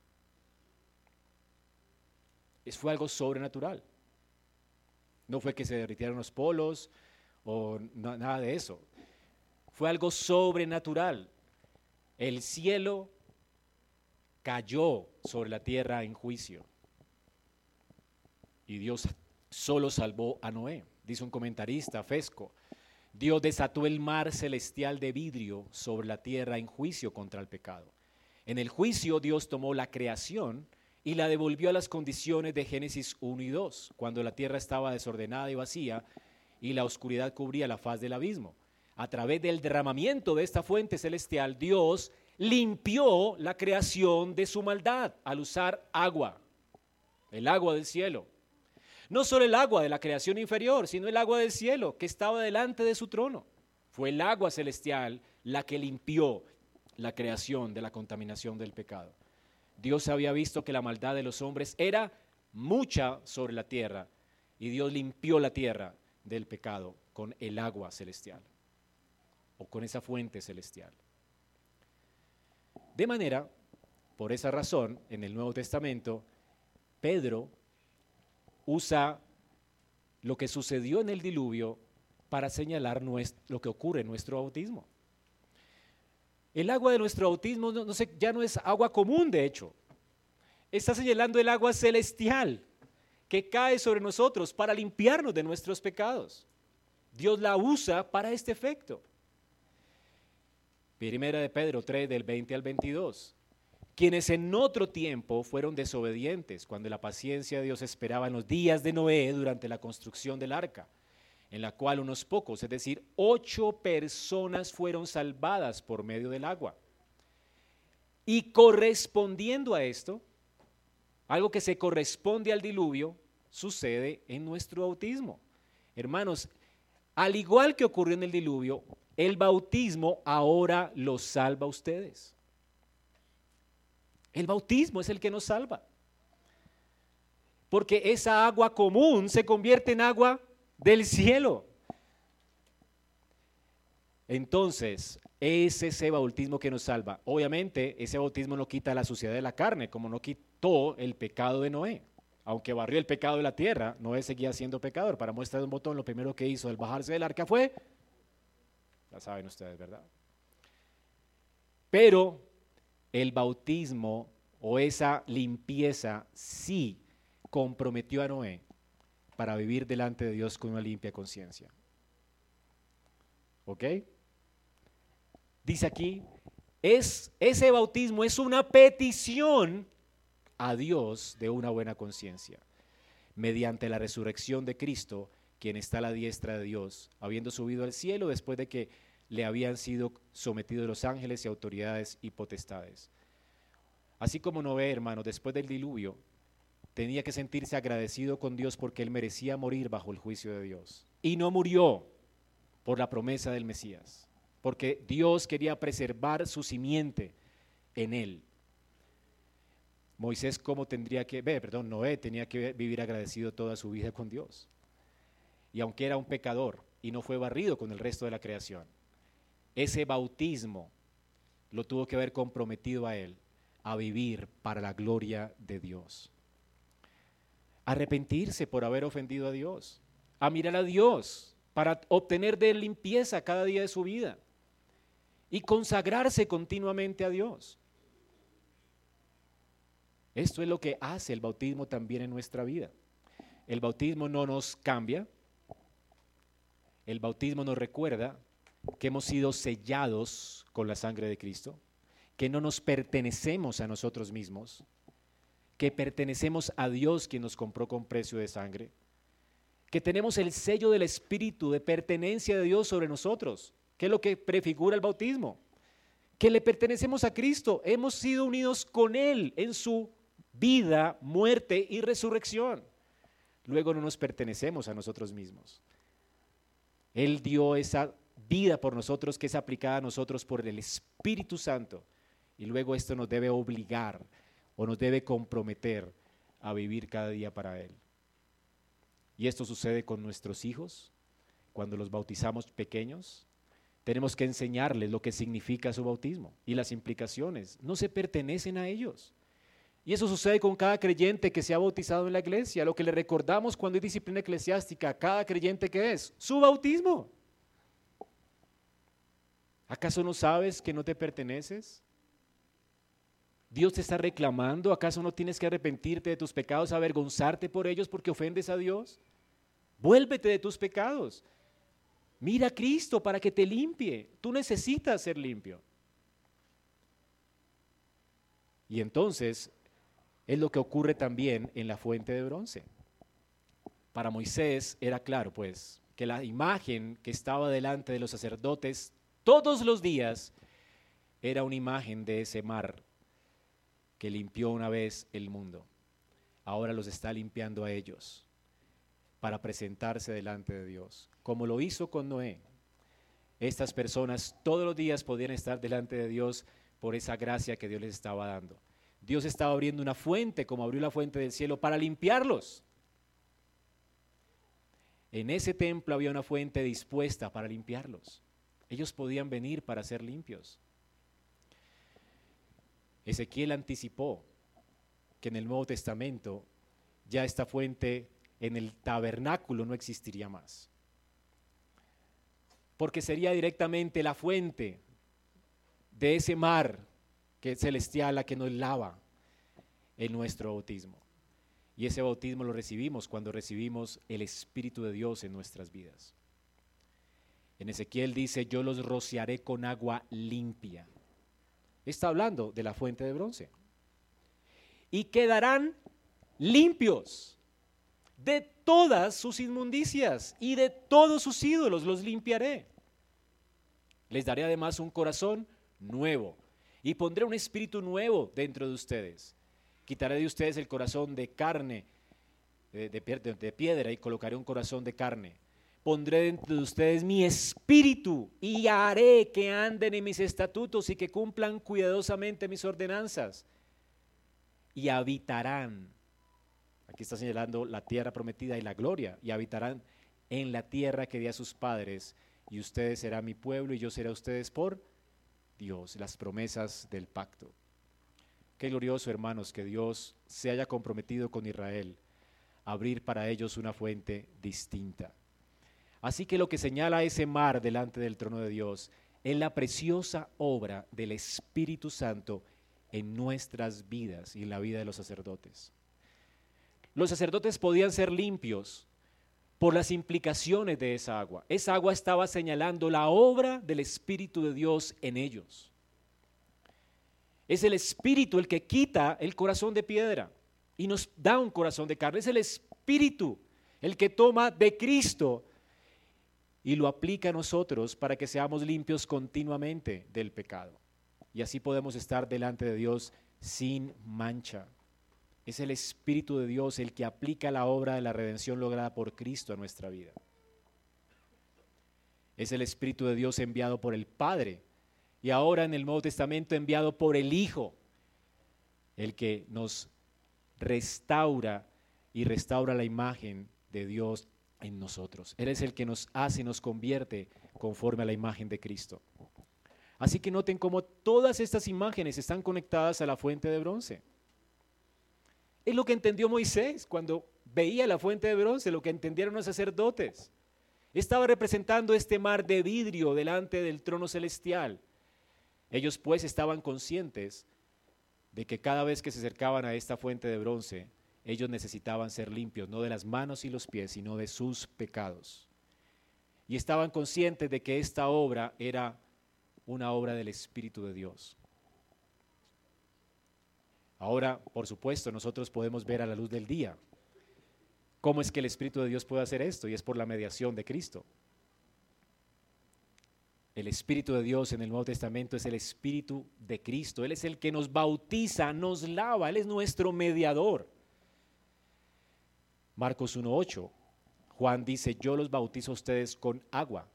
Es, fue algo sobrenatural. No fue que se derritieron los polos o nada de eso. Fue algo sobrenatural. El cielo cayó sobre la tierra en juicio. Y Dios solo salvó a Noé. Dice un comentarista, Fesco. Dios desató el mar celestial de vidrio sobre la tierra en juicio contra el pecado. En el juicio Dios tomó la creación y la devolvió a las condiciones de Génesis 1 y 2, cuando la tierra estaba desordenada y vacía y la oscuridad cubría la faz del abismo. A través del derramamiento de esta fuente celestial, Dios limpió la creación de su maldad al usar agua, el agua del cielo. No solo el agua de la creación inferior, sino el agua del cielo que estaba delante de su trono. Fue el agua celestial la que limpió la creación de la contaminación del pecado. Dios había visto que la maldad de los hombres era mucha sobre la tierra y Dios limpió la tierra del pecado con el agua celestial o con esa fuente celestial. De manera, por esa razón, en el Nuevo Testamento, Pedro usa lo que sucedió en el diluvio para señalar lo que ocurre en nuestro bautismo. El agua de nuestro bautismo ya no es agua común, de hecho. Está señalando el agua celestial que cae sobre nosotros para limpiarnos de nuestros pecados. Dios la usa para este efecto. Primera de Pedro 3 del 20 al 22. Quienes en otro tiempo fueron desobedientes cuando la paciencia de Dios esperaba en los días de Noé durante la construcción del arca en la cual unos pocos, es decir, ocho personas fueron salvadas por medio del agua. Y correspondiendo a esto, algo que se corresponde al diluvio, sucede en nuestro bautismo. Hermanos, al igual que ocurrió en el diluvio, el bautismo ahora los salva a ustedes. El bautismo es el que nos salva. Porque esa agua común se convierte en agua del cielo. Entonces, es ese bautismo que nos salva. Obviamente, ese bautismo no quita la suciedad de la carne, como no quitó el pecado de Noé. Aunque barrió el pecado de la tierra, Noé seguía siendo pecador. Para muestra de un botón, lo primero que hizo al bajarse del arca fue, ya saben ustedes, ¿verdad? Pero el bautismo o esa limpieza sí comprometió a Noé para vivir delante de Dios con una limpia conciencia. ¿Ok? Dice aquí, es, ese bautismo es una petición a Dios de una buena conciencia, mediante la resurrección de Cristo, quien está a la diestra de Dios, habiendo subido al cielo después de que le habían sido sometidos los ángeles y autoridades y potestades. Así como no ve, hermano, después del diluvio, tenía que sentirse agradecido con Dios porque él merecía morir bajo el juicio de Dios. Y no murió por la promesa del Mesías, porque Dios quería preservar su simiente en él. Moisés cómo tendría que, ver, perdón, Noé tenía que vivir agradecido toda su vida con Dios. Y aunque era un pecador y no fue barrido con el resto de la creación, ese bautismo lo tuvo que haber comprometido a él a vivir para la gloria de Dios. Arrepentirse por haber ofendido a Dios, a mirar a Dios para obtener de él limpieza cada día de su vida y consagrarse continuamente a Dios. Esto es lo que hace el bautismo también en nuestra vida. El bautismo no nos cambia, el bautismo nos recuerda que hemos sido sellados con la sangre de Cristo, que no nos pertenecemos a nosotros mismos, que pertenecemos a Dios quien nos compró con precio de sangre, que tenemos el sello del Espíritu de pertenencia de Dios sobre nosotros, que es lo que prefigura el bautismo, que le pertenecemos a Cristo, hemos sido unidos con Él en su vida, muerte y resurrección. Luego no nos pertenecemos a nosotros mismos. Él dio esa vida por nosotros que es aplicada a nosotros por el Espíritu Santo. Y luego esto nos debe obligar o nos debe comprometer a vivir cada día para Él. Y esto sucede con nuestros hijos, cuando los bautizamos pequeños. Tenemos que enseñarles lo que significa su bautismo y las implicaciones. No se pertenecen a ellos. Y eso sucede con cada creyente que se ha bautizado en la iglesia. Lo que le recordamos cuando hay disciplina eclesiástica, cada creyente que es, su bautismo. ¿Acaso no sabes que no te perteneces? Dios te está reclamando. ¿Acaso no tienes que arrepentirte de tus pecados, avergonzarte por ellos porque ofendes a Dios? Vuélvete de tus pecados. Mira a Cristo para que te limpie. Tú necesitas ser limpio. Y entonces es lo que ocurre también en la fuente de bronce. Para Moisés era claro, pues, que la imagen que estaba delante de los sacerdotes todos los días era una imagen de ese mar que limpió una vez el mundo. Ahora los está limpiando a ellos para presentarse delante de Dios, como lo hizo con Noé. Estas personas todos los días podían estar delante de Dios por esa gracia que Dios les estaba dando. Dios estaba abriendo una fuente, como abrió la fuente del cielo, para limpiarlos. En ese templo había una fuente dispuesta para limpiarlos. Ellos podían venir para ser limpios. Ezequiel anticipó que en el Nuevo Testamento ya esta fuente en el tabernáculo no existiría más. Porque sería directamente la fuente de ese mar que es celestial, la que nos lava en nuestro bautismo. Y ese bautismo lo recibimos cuando recibimos el Espíritu de Dios en nuestras vidas. En Ezequiel dice, yo los rociaré con agua limpia. Está hablando de la fuente de bronce. Y quedarán limpios de todas sus inmundicias y de todos sus ídolos los limpiaré. Les daré además un corazón nuevo y pondré un espíritu nuevo dentro de ustedes. Quitaré de ustedes el corazón de carne, de, de, piedra, y colocaré un corazón de carne. Pondré dentro de ustedes mi espíritu y haré que anden en mis estatutos y que cumplan cuidadosamente mis ordenanzas. Y habitarán. Aquí está señalando la tierra prometida y la gloria. Y habitarán en la tierra que di a sus padres. Y ustedes serán mi pueblo y yo seré a ustedes por Dios, las promesas del pacto. Qué glorioso, hermanos, que Dios se haya comprometido con Israel a abrir para ellos una fuente distinta. Así que lo que señala ese mar delante del trono de Dios es la preciosa obra del Espíritu Santo en nuestras vidas y en la vida de los sacerdotes. Los sacerdotes podían ser limpios por las implicaciones de esa agua. Esa agua estaba señalando la obra del Espíritu de Dios en ellos. Es el Espíritu el que quita el corazón de piedra y nos da un corazón de carne. Es el Espíritu el que toma de Cristo y lo aplica a nosotros para que seamos limpios continuamente del pecado. Y así podemos estar delante de Dios sin mancha. Es el Espíritu de Dios el que aplica la obra de la redención lograda por Cristo a nuestra vida. Es el Espíritu de Dios enviado por el Padre y ahora en el Nuevo Testamento enviado por el Hijo, el que nos restaura y restaura la imagen de Dios en nosotros. Él es el que nos hace nos convierte conforme a la imagen de Cristo. Así que noten cómo todas estas imágenes están conectadas a la fuente de bronce. Es lo que entendió Moisés cuando veía la fuente de bronce, lo que entendieron los sacerdotes. Estaba representando este mar de vidrio delante del trono celestial. Ellos pues estaban conscientes de que cada vez que se acercaban a esta fuente de bronce, ellos necesitaban ser limpios, no de las manos y los pies, sino de sus pecados. Y estaban conscientes de que esta obra era una obra del Espíritu de Dios. Ahora, por supuesto, nosotros podemos ver a la luz del día cómo es que el Espíritu de Dios puede hacer esto, y es por la mediación de Cristo. El Espíritu de Dios en el Nuevo Testamento es el Espíritu de Cristo. Él es el que nos bautiza, nos lava, Él es nuestro mediador. Marcos 1.8, Juan dice, yo los bautizo a ustedes con agua,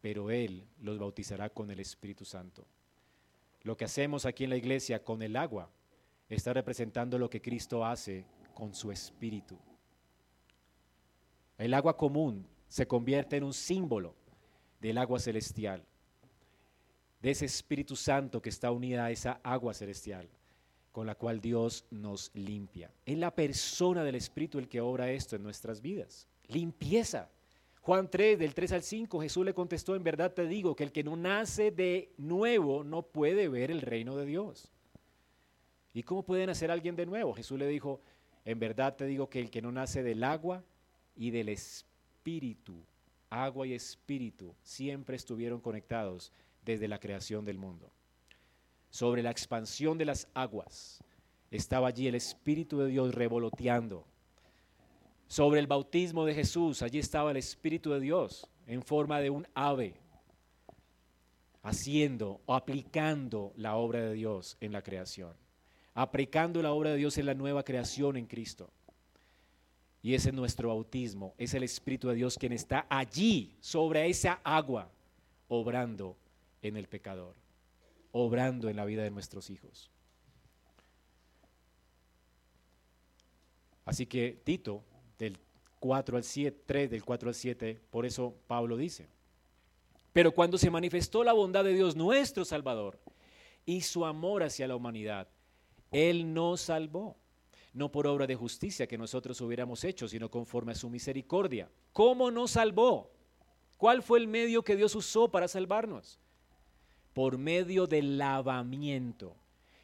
pero Él los bautizará con el Espíritu Santo. Lo que hacemos aquí en la iglesia con el agua está representando lo que Cristo hace con su Espíritu. El agua común se convierte en un símbolo del agua celestial, de ese Espíritu Santo que está unida a esa agua celestial con la cual Dios nos limpia. Es la persona del Espíritu el que obra esto en nuestras vidas. Limpieza. Juan 3, del 3 al 5, Jesús le contestó, en verdad te digo que el que no nace de nuevo no puede ver el reino de Dios. ¿Y cómo puede nacer alguien de nuevo? Jesús le dijo, en verdad te digo que el que no nace del agua y del espíritu, agua y espíritu, siempre estuvieron conectados desde la creación del mundo. Sobre la expansión de las aguas. Estaba allí el Espíritu de Dios revoloteando. Sobre el bautismo de Jesús, allí estaba el Espíritu de Dios en forma de un ave, haciendo o aplicando la obra de Dios en la creación, aplicando la obra de Dios en la nueva creación en Cristo. Y ese es nuestro bautismo, es el Espíritu de Dios quien está allí, sobre esa agua, obrando en el pecador, obrando en la vida de nuestros hijos. Así que Tito del 4 al 7, 3 del 4 al 7, por eso Pablo dice, pero cuando se manifestó la bondad de Dios nuestro Salvador y su amor hacia la humanidad, Él nos salvó, no por obra de justicia que nosotros hubiéramos hecho, sino conforme a su misericordia. ¿Cómo nos salvó? ¿Cuál fue el medio que Dios usó para salvarnos? Por medio del lavamiento.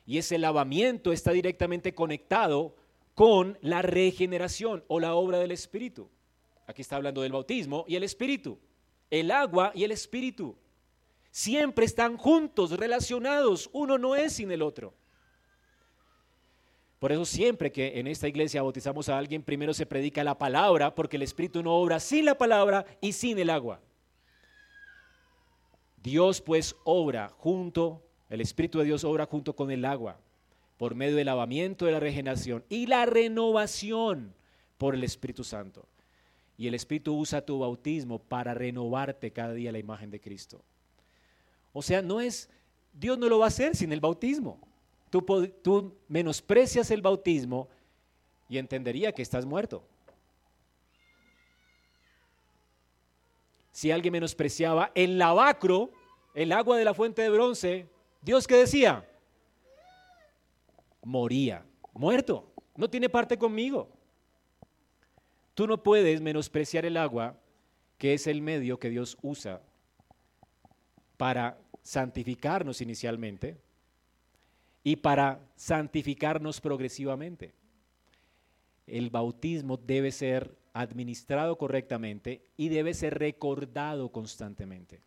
Y ese lavamiento está directamente conectado con la regeneración o la obra del Espíritu. Aquí está hablando del bautismo y el Espíritu. El agua y el Espíritu. Siempre están juntos, relacionados. Uno no es sin el otro. Por eso siempre que en esta iglesia bautizamos a alguien, primero se predica la palabra, porque el Espíritu no obra sin la palabra y sin el agua. Dios pues obra junto, el Espíritu de Dios obra junto con el agua por medio del lavamiento de la regeneración y la renovación por el Espíritu Santo. Y el Espíritu usa tu bautismo para renovarte cada día la imagen de Cristo. O sea, no es, Dios no lo va a hacer sin el bautismo. Tú, tú menosprecias el bautismo y entendería que estás muerto. Si alguien menospreciaba el lavacro, el agua de la fuente de bronce, Dios qué decía? moría, muerto, no tiene parte conmigo. Tú no puedes menospreciar el agua, que es el medio que Dios usa para santificarnos inicialmente y para santificarnos progresivamente. El bautismo debe ser administrado correctamente y debe ser recordado constantemente.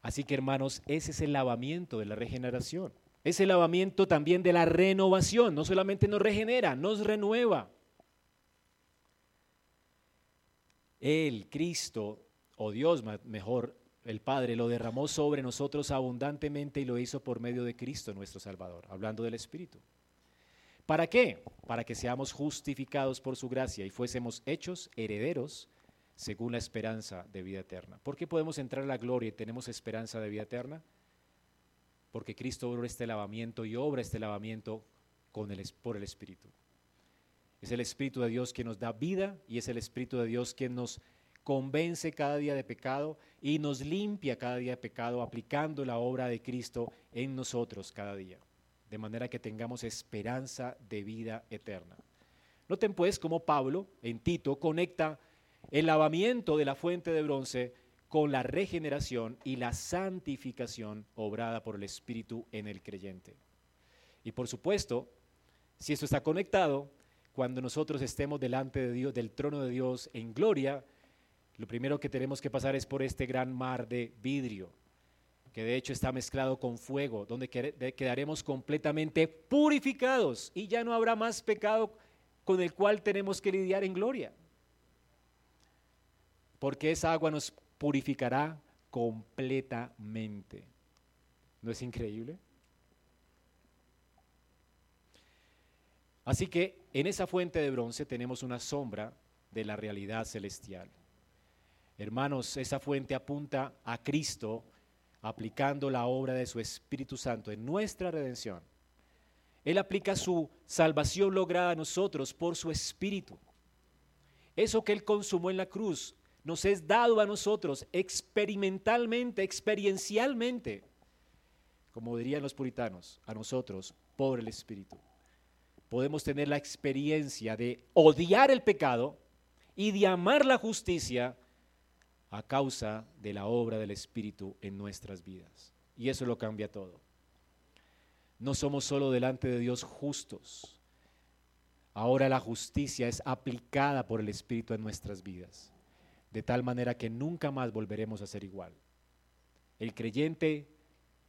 Así que hermanos, ese es el lavamiento de la regeneración. Es el lavamiento también de la renovación. No solamente nos regenera, nos renueva. El Cristo, o Dios mejor, el Padre lo derramó sobre nosotros abundantemente y lo hizo por medio de Cristo nuestro Salvador, hablando del Espíritu. ¿Para qué? Para que seamos justificados por su gracia y fuésemos hechos herederos según la esperanza de vida eterna. ¿Por qué podemos entrar a la gloria y tenemos esperanza de vida eterna? Porque Cristo obra este lavamiento y obra este lavamiento por el Espíritu. Es el Espíritu de Dios quien nos da vida y es el Espíritu de Dios quien nos convence cada día de pecado y nos limpia cada día de pecado aplicando la obra de Cristo en nosotros cada día, de manera que tengamos esperanza de vida eterna. Noten pues cómo Pablo en Tito conecta el lavamiento de la fuente de bronce con la regeneración y la santificación obrada por el Espíritu en el creyente. Y por supuesto, si esto está conectado, cuando nosotros estemos delante de Dios, del trono de Dios en gloria, lo primero que tenemos que pasar es por este gran mar de vidrio, que de hecho está mezclado con fuego, donde quedaremos completamente purificados y ya no habrá más pecado con el cual tenemos que lidiar en gloria. Porque esa agua nos purificará completamente. ¿No es increíble? Así que en esa fuente de bronce tenemos una sombra de la realidad celestial. Hermanos, esa fuente apunta a Cristo aplicando la obra de su Espíritu Santo en nuestra redención. Él aplica su salvación lograda a nosotros por su Espíritu. Eso que Él consumó en la cruz nos es dado a nosotros experimentalmente, experiencialmente, como dirían los puritanos, a nosotros por el Espíritu. Podemos tener la experiencia de odiar el pecado y de amar la justicia a causa de la obra del Espíritu en nuestras vidas. Y eso lo cambia todo. No somos solo delante de Dios justos. Ahora la justicia es aplicada por el Espíritu en nuestras vidas, de tal manera que nunca más volveremos a ser igual. El creyente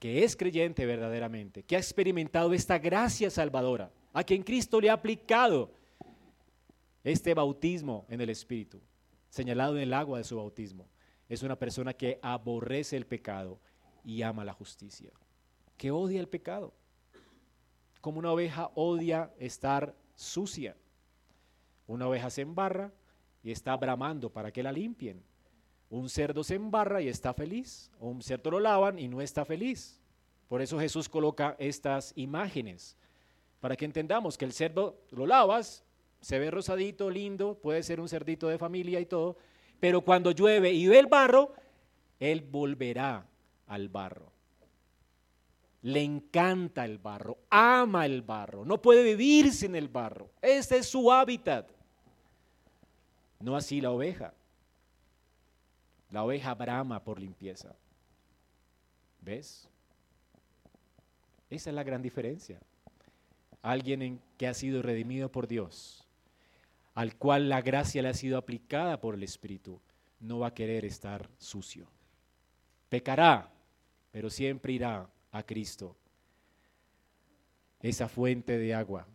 que es creyente verdaderamente, que ha experimentado esta gracia salvadora, a quien Cristo le ha aplicado este bautismo en el Espíritu, señalado en el agua de su bautismo, es una persona que aborrece el pecado y ama la justicia, que odia el pecado, como una oveja odia estar sucia. Una oveja se embarra y está bramando para que la limpien. Un cerdo se embarra y está feliz. O un cerdo lo lavan y no está feliz. Por eso Jesús coloca estas imágenes, para que entendamos que el cerdo lo lavas, se ve rosadito, lindo, puede ser un cerdito de familia y todo, pero cuando llueve y ve el barro, él volverá al barro. Le encanta el barro, ama el barro, no puede vivir sin el barro. Este es su hábitat. No así la oveja. La oveja brama por limpieza. ¿Ves? Esa es la gran diferencia. Alguien en, que ha sido redimido por Dios al cual la gracia le ha sido aplicada por el Espíritu, no va a querer estar sucio. Pecará, pero siempre irá a Cristo, esa fuente de agua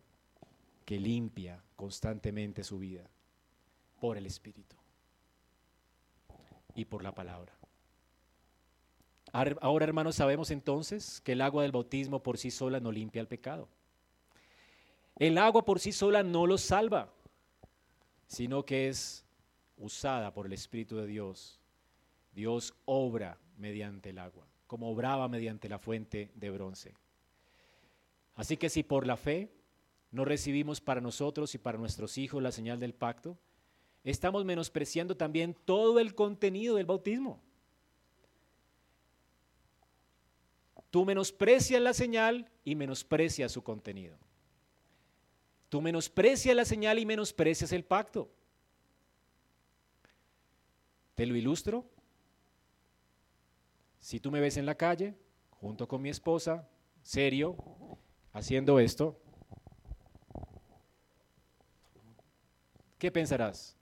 que limpia constantemente su vida por el Espíritu y por la palabra. Ahora, hermanos, sabemos entonces que el agua del bautismo por sí sola no limpia el pecado. El agua por sí sola no lo salva sino que es usada por el Espíritu de Dios. Dios obra mediante el agua, como obraba mediante la fuente de bronce. Así que si por la fe no recibimos para nosotros y para nuestros hijos la señal del pacto, estamos menospreciando también todo el contenido del bautismo. Tú menosprecias la señal y menosprecias su contenido. Tú menosprecias la señal y menosprecias el pacto. ¿Te lo ilustro? Si tú me ves en la calle, junto con mi esposa, serio, haciendo esto, ¿qué pensarás?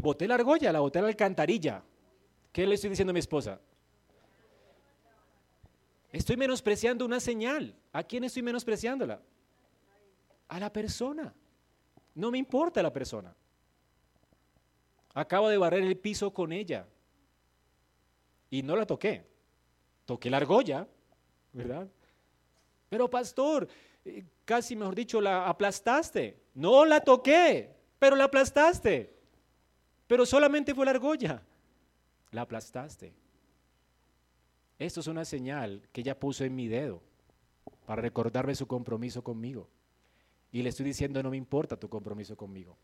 boté la argolla, la boté la alcantarilla. ¿Qué le estoy diciendo a mi esposa? Estoy menospreciando una señal. ¿A quién estoy menospreciándola? A la persona. No me importa la persona. acabo de barrer el piso con ella. Y no la toqué. Toqué la argolla, ¿verdad? Pero pastor, eh, casi mejor dicho, la aplastaste. No la toqué, pero la aplastaste. Pero solamente fue la argolla. La aplastaste. Esto es una señal que ella puso en mi dedo para recordarme su compromiso conmigo. Y le estoy diciendo, no me importa tu compromiso conmigo.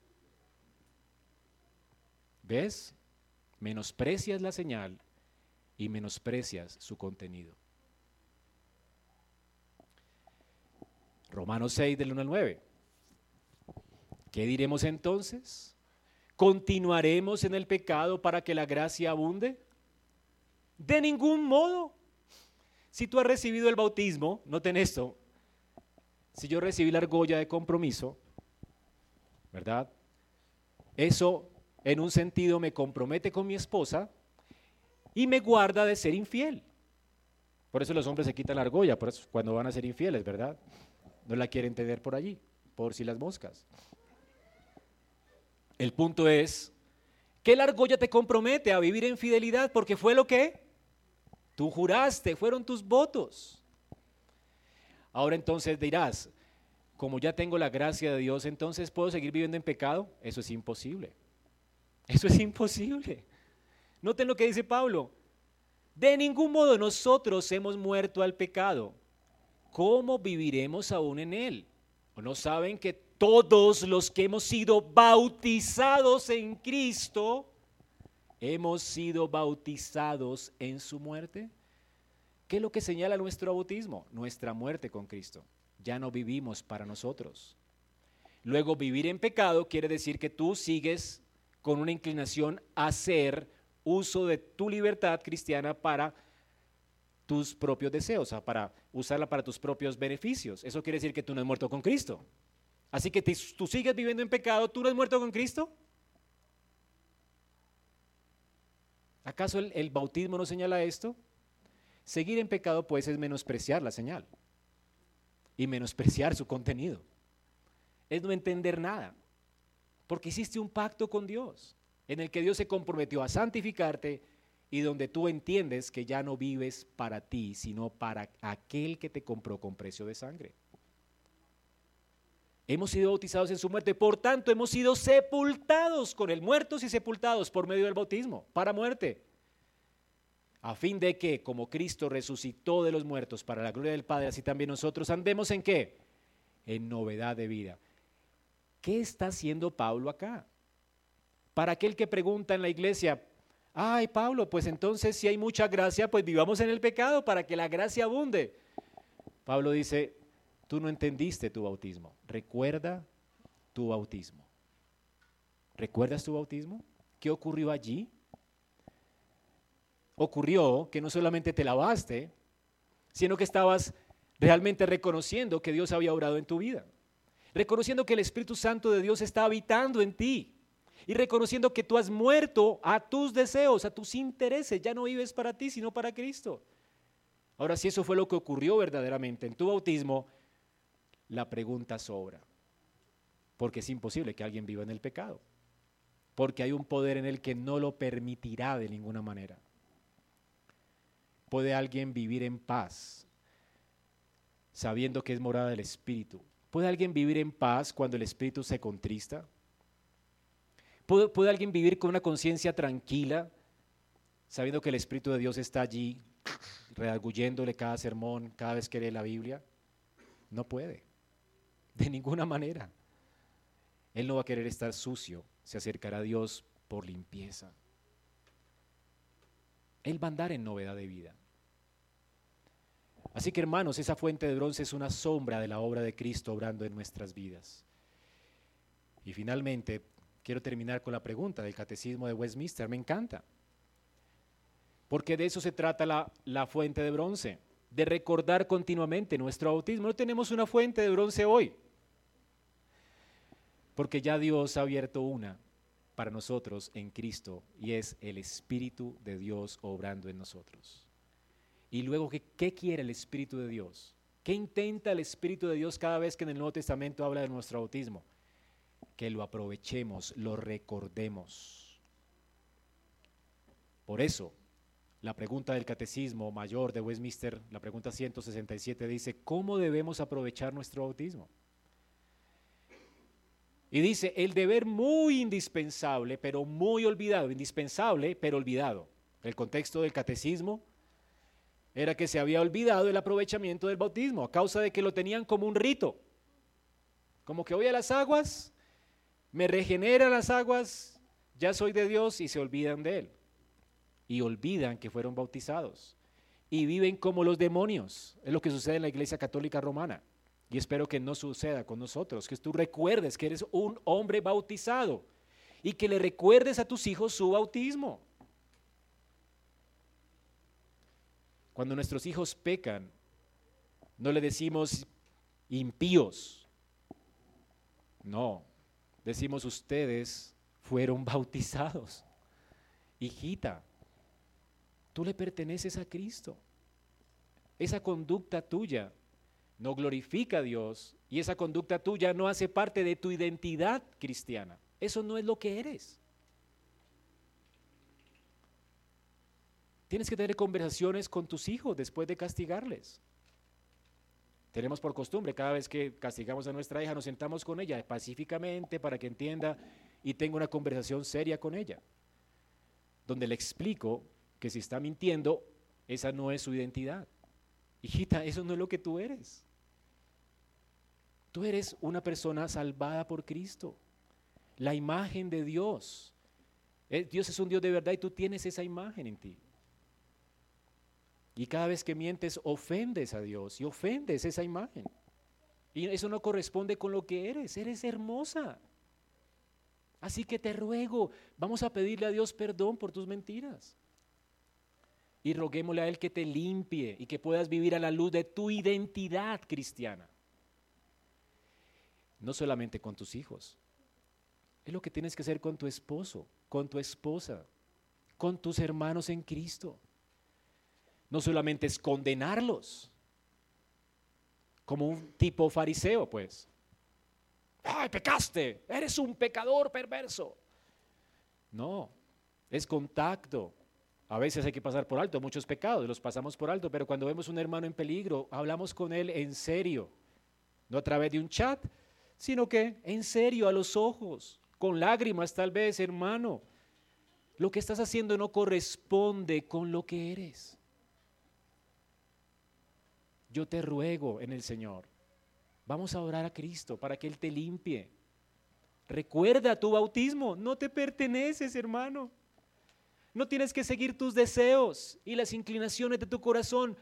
¿Ves? Menosprecias la señal y menosprecias su contenido. Romanos 6 del 1 al 9. ¿Qué diremos entonces? ¿Continuaremos en el pecado para que la gracia abunde? De ningún modo. Si tú has recibido el bautismo, noten esto, si yo recibí la argolla de compromiso, ¿verdad? Eso en un sentido me compromete con mi esposa y me guarda de ser infiel. Por eso los hombres se quitan la argolla, por eso cuando van a ser infieles, ¿verdad? No la quieren tener por allí, por si las moscas. El punto es que la argolla te compromete a vivir en fidelidad porque fue lo que tú juraste, fueron tus votos. Ahora entonces dirás, como ya tengo la gracia de Dios, entonces puedo seguir viviendo en pecado. Eso es imposible. Eso es imposible. Noten lo que dice Pablo. De ningún modo nosotros hemos muerto al pecado. ¿Cómo viviremos aún en él? ¿O no saben que todos los que hemos sido bautizados en Cristo, hemos sido bautizados en su muerte? ¿Qué es lo que señala nuestro bautismo? Nuestra muerte con Cristo. Ya no vivimos para nosotros. Luego, vivir en pecado quiere decir que tú sigues con una inclinación a hacer uso de tu libertad cristiana para tus propios deseos, para usarla para tus propios beneficios. Eso quiere decir que tú no has muerto con Cristo. Así que tú sigues viviendo en pecado, tú no has muerto con Cristo. ¿Acaso el, el bautismo no señala esto? Seguir en pecado pues es menospreciar la señal y menospreciar su contenido. Es no entender nada. Porque hiciste un pacto con Dios, en el que Dios se comprometió a santificarte y donde tú entiendes que ya no vives para ti, sino para aquel que te compró con precio de sangre. Hemos sido bautizados en su muerte, por tanto hemos sido sepultados con él, muertos y sepultados por medio del bautismo, para muerte, a fin de que, como Cristo resucitó de los muertos para la gloria del Padre, así también nosotros andemos en qué? En novedad de vida. ¿Qué está haciendo Pablo acá? Para aquel que pregunta en la iglesia, ay Pablo, pues entonces si hay mucha gracia, pues vivamos en el pecado para que la gracia abunde. Pablo dice, tú no entendiste tu bautismo, recuerda tu bautismo. ¿Recuerdas tu bautismo? ¿Qué ocurrió allí? Ocurrió que no solamente te lavaste, sino que estabas realmente reconociendo que Dios había obrado en tu vida reconociendo que el Espíritu Santo de Dios está habitando en ti y reconociendo que tú has muerto a tus deseos, a tus intereses, ya no vives para ti, sino para Cristo. Ahora, si eso fue lo que ocurrió verdaderamente en tu bautismo, la pregunta sobra, porque es imposible que alguien viva en el pecado, porque hay un poder en el que no lo permitirá de ninguna manera. ¿Puede alguien vivir en paz sabiendo que es morada del Espíritu? ¿Puede alguien vivir en paz cuando el espíritu se contrista? ¿Puede, alguien vivir con una conciencia tranquila, sabiendo que el Espíritu de Dios está allí, redarguyéndole cada sermón, cada vez que lee la Biblia? No puede, de ninguna manera. Él no va a querer estar sucio, se acercará a Dios por limpieza. Él va a andar en novedad de vida. Así que hermanos, esa fuente de bronce es una sombra de la obra de Cristo obrando en nuestras vidas. Y finalmente, quiero terminar con la pregunta del Catecismo de Westminster. Me encanta. Porque de eso se trata la, la fuente de bronce, de recordar continuamente nuestro bautismo. No tenemos una fuente de bronce hoy, porque ya Dios ha abierto una para nosotros en Cristo y es el Espíritu de Dios obrando en nosotros. Y luego, ¿qué, ¿qué quiere el Espíritu de Dios? ¿Qué intenta el Espíritu de Dios cada vez que en el Nuevo Testamento habla de nuestro bautismo? Que lo aprovechemos, lo recordemos. Por eso, la pregunta del Catecismo Mayor de Westminster, la pregunta 167, dice, ¿cómo debemos aprovechar nuestro bautismo? Y dice, el deber muy indispensable, pero muy olvidado, indispensable, pero olvidado. El contexto del catecismo era que se había olvidado el aprovechamiento del bautismo a causa de que lo tenían como un rito. Como que voy a las aguas, me regeneran las aguas, ya soy de Dios y se olvidan de Él. Y olvidan que fueron bautizados. Y viven como los demonios. Es lo que sucede en la Iglesia Católica Romana. Y espero que no suceda con nosotros, que tú recuerdes que eres un hombre bautizado y que le recuerdes a tus hijos su bautismo. Cuando nuestros hijos pecan, no le decimos impíos. No, decimos ustedes fueron bautizados. Hijita, tú le perteneces a Cristo. Esa conducta tuya no glorifica a Dios y esa conducta tuya no hace parte de tu identidad cristiana. Eso no es lo que eres. Tienes que tener conversaciones con tus hijos después de castigarles. Tenemos por costumbre, cada vez que castigamos a nuestra hija, nos sentamos con ella pacíficamente para que entienda y tenga una conversación seria con ella, donde le explico que si está mintiendo, esa no es su identidad. Hijita, eso no es lo que tú eres. Tú eres una persona salvada por Cristo, la imagen de Dios. Eh, Dios es un Dios de verdad y tú tienes esa imagen en ti. Y cada vez que mientes, ofendes a Dios y ofendes esa imagen. Y eso no corresponde con lo que eres. Eres hermosa. Así que te ruego, vamos a pedirle a Dios perdón por tus mentiras. Y roguémosle a Él que te limpie y que puedas vivir a la luz de tu identidad cristiana. No solamente con tus hijos. Es lo que tienes que hacer con tu esposo, con tu esposa, con tus hermanos en Cristo no solamente es condenarlos, como un tipo fariseo, pues. ¡Ay, pecaste! Eres un pecador perverso. No, es contacto. A veces hay que pasar por alto muchos pecados, los pasamos por alto, pero cuando vemos un hermano en peligro, hablamos con él en serio, no a través de un chat, sino que en serio, a los ojos, con lágrimas tal vez, hermano. Lo que estás haciendo no corresponde con lo que eres yo te ruego en el Señor, vamos a orar a Cristo para que Él te limpie. Recuerda tu bautismo, no te perteneces, hermano. No tienes que seguir tus deseos y las inclinaciones de tu corazón.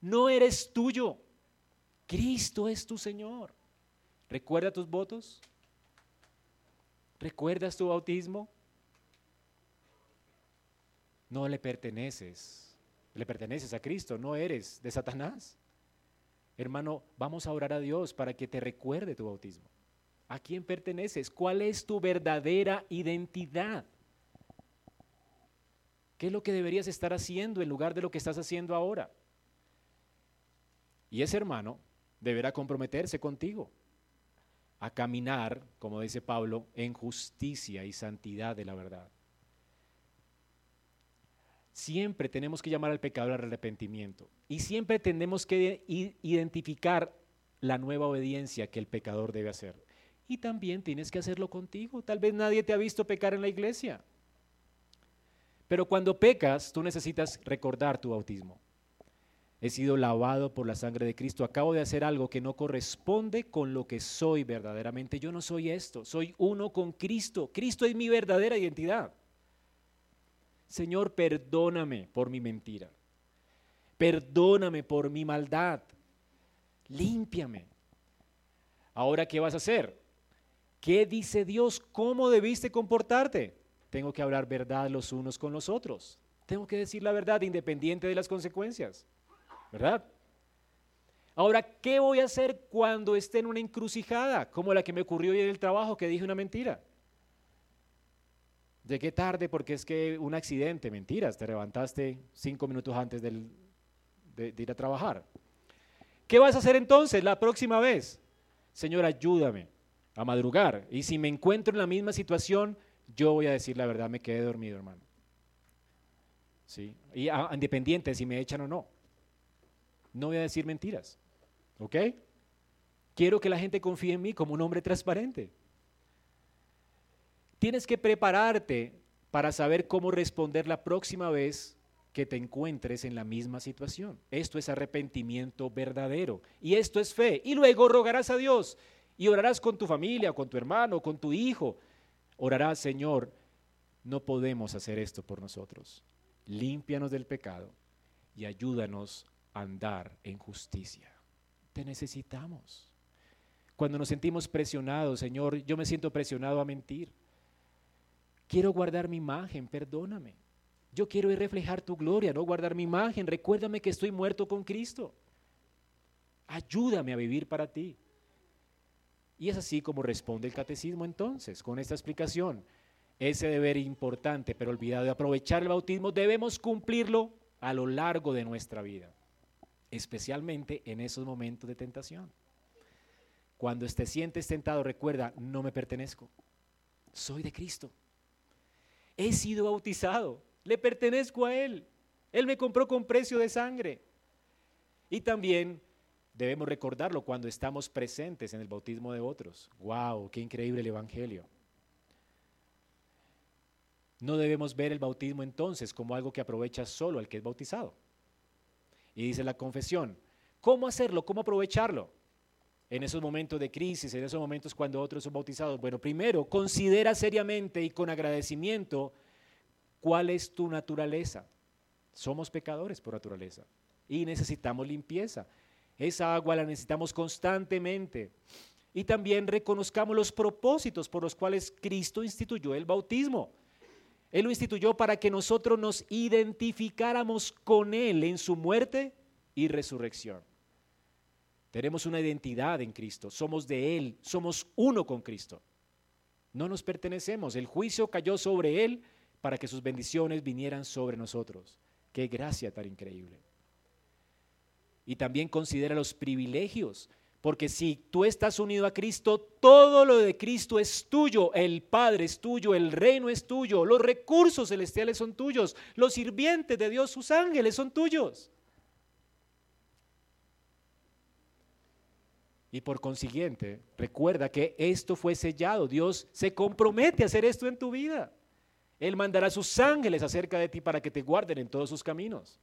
No eres tuyo. Cristo es tu Señor. ¿Recuerda tus votos? ¿Recuerdas tu bautismo? No le perteneces. Le perteneces a Cristo, no eres de Satanás. Hermano, vamos a orar a Dios para que te recuerde tu bautismo. ¿A quién perteneces? ¿Cuál es tu verdadera identidad? ¿Qué es lo que deberías estar haciendo en lugar de lo que estás haciendo ahora? Y ese hermano deberá comprometerse contigo a caminar, como dice Pablo, en justicia y santidad de la verdad. Siempre tenemos que llamar al pecador al arrepentimiento y siempre tenemos que identificar la nueva obediencia que el pecador debe hacer. Y también tienes que hacerlo contigo. Tal vez nadie te ha visto pecar en la iglesia. Pero cuando pecas, tú necesitas recordar tu bautismo. He sido lavado por la sangre de Cristo. Acabo de hacer algo que no corresponde con lo que soy verdaderamente. Yo no soy esto. Soy uno con Cristo. Cristo es mi verdadera identidad. Señor, perdóname por mi mentira. Perdóname por mi maldad. Límpiame. Ahora, ¿qué vas a hacer? ¿Qué dice Dios? ¿Cómo debiste comportarte? Tengo que hablar verdad los unos con los otros. Tengo que decir la verdad independiente de las consecuencias. ¿Verdad? Ahora, ¿qué voy a hacer cuando esté en una encrucijada como la que me ocurrió hoy en el trabajo que dije una mentira? Llegué tarde porque es que un accidente, mentiras, te levantaste cinco minutos antes de, de ir a trabajar. ¿Qué vas a hacer entonces la próxima vez? Señor, ayúdame a madrugar. Y si me encuentro en la misma situación, yo voy a decir la verdad, me quedé dormido, hermano. ¿sí? Y a- independiente de si me echan o no. No voy a decir mentiras. ¿Ok? Quiero que la gente confíe en mí como un hombre transparente. Tienes que prepararte para saber cómo responder la próxima vez que te encuentres en la misma situación. Esto es arrepentimiento verdadero y esto es fe. Y luego rogarás a Dios y orarás con tu familia, con tu hermano, con tu hijo. Orarás, Señor, no podemos hacer esto por nosotros. Límpianos del pecado y ayúdanos a andar en justicia. Te necesitamos. Cuando nos sentimos presionados, Señor, yo me siento presionado a mentir. Quiero guardar mi imagen, perdóname. Yo quiero ir reflejar tu gloria, no guardar mi imagen. Recuérdame que estoy muerto con Cristo. Ayúdame a vivir para ti. Y es así como responde el catecismo entonces, con esta explicación. Ese deber importante, pero olvidado de aprovechar el bautismo, debemos cumplirlo a lo largo de nuestra vida, especialmente en esos momentos de tentación. Cuando te sientes tentado, recuerda, no me pertenezco, soy de Cristo. He sido bautizado, le pertenezco a Él. Él me compró con precio de sangre. Y también debemos recordarlo cuando estamos presentes en el bautismo de otros. ¡Wow! ¡Qué increíble el Evangelio! No debemos ver el bautismo entonces como algo que aprovecha solo al que es bautizado. Y dice la confesión, ¿cómo hacerlo? ¿Cómo aprovecharlo? En esos momentos de crisis, en esos momentos cuando otros son bautizados. Bueno, primero, considera seriamente y con agradecimiento cuál es tu naturaleza. Somos pecadores por naturaleza y necesitamos limpieza. Esa agua la necesitamos constantemente. Y también reconozcamos los propósitos por los cuales Cristo instituyó el bautismo. Él lo instituyó para que nosotros nos identificáramos con Él en su muerte y resurrección. Tenemos una identidad en Cristo, somos de Él, somos uno con Cristo. No nos pertenecemos, el juicio cayó sobre Él para que sus bendiciones vinieran sobre nosotros. Qué gracia tan increíble. Y también considera los privilegios, porque si tú estás unido a Cristo, todo lo de Cristo es tuyo, el Padre es tuyo, el reino es tuyo, los recursos celestiales son tuyos, los sirvientes de Dios, sus ángeles son tuyos. Y por consiguiente, recuerda que esto fue sellado, Dios se compromete a hacer esto en tu vida. Él mandará sus ángeles acerca de ti para que te guarden en todos sus caminos.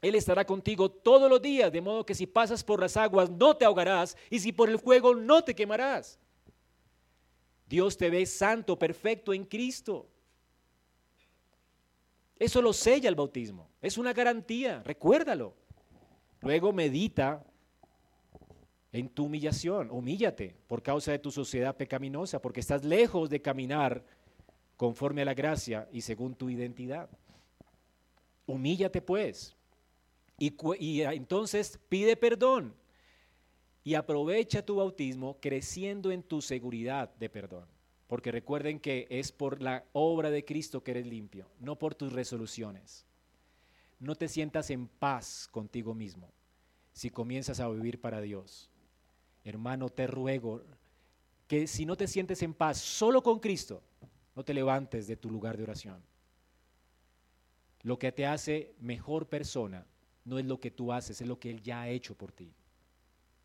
Él estará contigo todos los días, de modo que si pasas por las aguas no te ahogarás y si por el fuego no te quemarás. Dios te ve santo, perfecto en Cristo. Eso lo sella el bautismo, es una garantía, recuérdalo. Luego medita en tu humillación, humíllate por causa de tu sociedad pecaminosa, porque estás lejos de caminar conforme a la gracia y según tu identidad. Humíllate pues, y, y, entonces pide perdón y aprovecha tu bautismo creciendo en tu seguridad de perdón. Porque recuerden que es por la obra de Cristo que eres limpio, no por tus resoluciones. No te sientas en paz contigo mismo si comienzas a vivir para Dios. Hermano, te ruego que si no te sientes en paz solo con Cristo, no te levantes de tu lugar de oración. Lo que te hace mejor persona no es lo que tú haces, es lo que Él ya ha hecho por ti.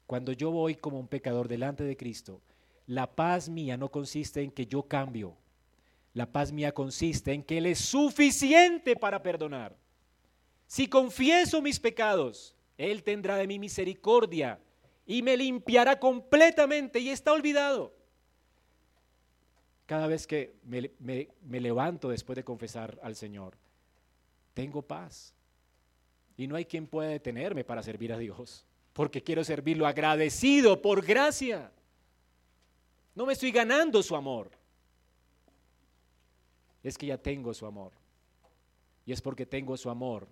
Cuando yo voy como un pecador delante de Cristo, la paz mía no consiste en que yo cambio. La paz mía consiste en que Él es suficiente para perdonar. Si confieso mis pecados, Él tendrá de mí misericordia y me limpiará completamente y está olvidado. Cada vez que me, me, me levanto después de confesar al Señor, tengo paz. Y no hay quien pueda detenerme para servir a Dios, porque quiero servirlo agradecido por gracia. No me estoy ganando su amor. Es que ya tengo su amor. Y es porque tengo su amor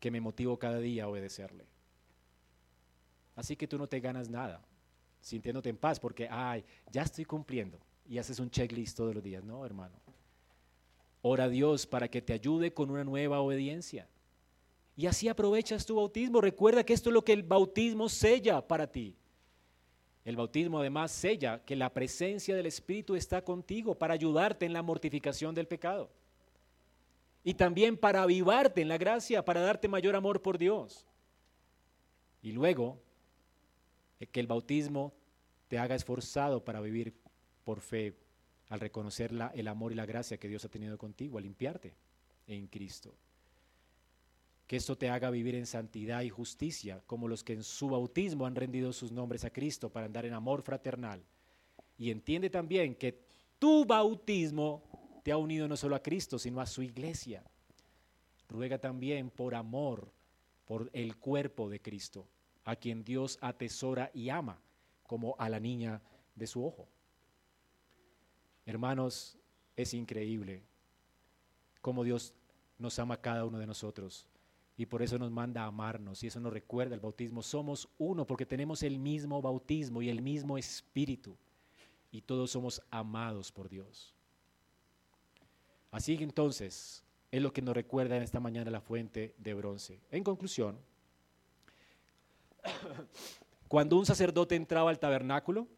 que me motivo cada día a obedecerle. Así que tú no te ganas nada sintiéndote en paz porque, ay, ya estoy cumpliendo. Y haces un checklist todos los días. No, hermano. Ora a Dios para que te ayude con una nueva obediencia. Y así aprovechas tu bautismo. Recuerda que esto es lo que el bautismo sella para ti. El bautismo además sella que la presencia del Espíritu está contigo para ayudarte en la mortificación del pecado. y también para avivarte en la gracia, para darte mayor amor por Dios. Y luego, eh, que el bautismo te haga esforzado para vivir por fe, al reconocer el amor y la gracia que Dios ha tenido contigo, al limpiarte en Cristo. Que esto te haga vivir en santidad y justicia, como los que en su bautismo han rendido sus nombres a Cristo para andar en amor fraternal. Y entiende también que tu bautismo te ha unido no solo a Cristo, sino a su iglesia. Ruega también por amor, por el cuerpo de Cristo, a quien Dios atesora y ama, como a la niña de su ojo. Hermanos, es increíble cómo Dios nos ama a cada uno de nosotros y por eso nos manda a amarnos y eso nos recuerda el bautismo. Somos uno porque tenemos el mismo bautismo y el mismo espíritu y todos somos amados por Dios. Así que entonces es lo que nos recuerda en esta mañana la fuente de bronce. En conclusión, cuando un sacerdote entraba al tabernáculo,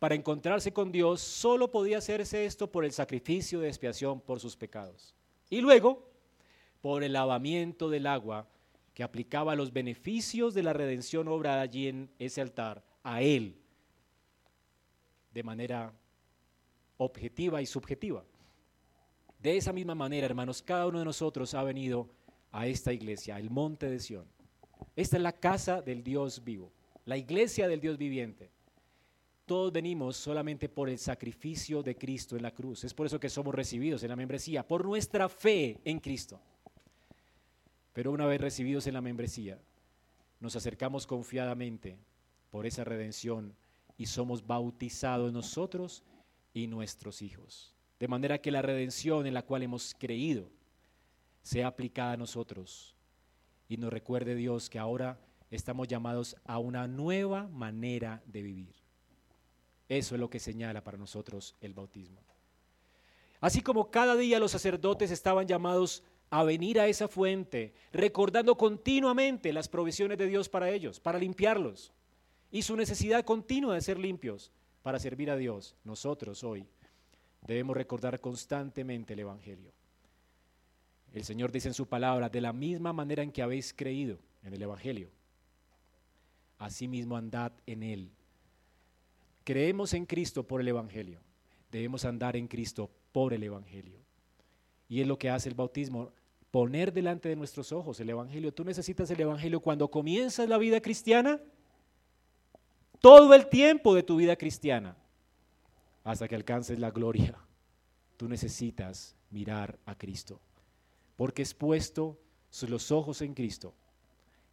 para encontrarse con Dios, solo podía hacerse esto por el sacrificio de expiación por sus pecados. Y luego, por el lavamiento del agua que aplicaba los beneficios de la redención obrada allí en ese altar a Él, de manera objetiva y subjetiva. De esa misma manera, hermanos, cada uno de nosotros ha venido a esta iglesia, el monte de Sión. Esta es la casa del Dios vivo, la iglesia del Dios viviente. Todos venimos solamente por el sacrificio de Cristo en la cruz. Es por eso que somos recibidos en la membresía, por nuestra fe en Cristo. Pero una vez recibidos en la membresía, nos acercamos confiadamente por esa redención y somos bautizados nosotros y nuestros hijos. De manera que la redención en la cual hemos creído sea aplicada a nosotros y nos recuerde Dios que ahora estamos llamados a una nueva manera de vivir. Eso es lo que señala para nosotros el bautismo. Así como cada día los sacerdotes estaban llamados a venir a esa fuente, recordando continuamente las provisiones de Dios para ellos, para limpiarlos, y su necesidad continua de ser limpios para servir a Dios, nosotros hoy debemos recordar constantemente el Evangelio. El Señor dice en su palabra, de la misma manera en que habéis creído en el Evangelio, asimismo andad en él creemos en Cristo por el Evangelio, debemos andar en Cristo por el Evangelio. Y es lo que hace el bautismo, poner delante de nuestros ojos el Evangelio. Tú necesitas el Evangelio cuando comienzas la vida cristiana, todo el tiempo de tu vida cristiana, hasta que alcances la gloria. Tú necesitas mirar a Cristo, porque es puesto los ojos en Cristo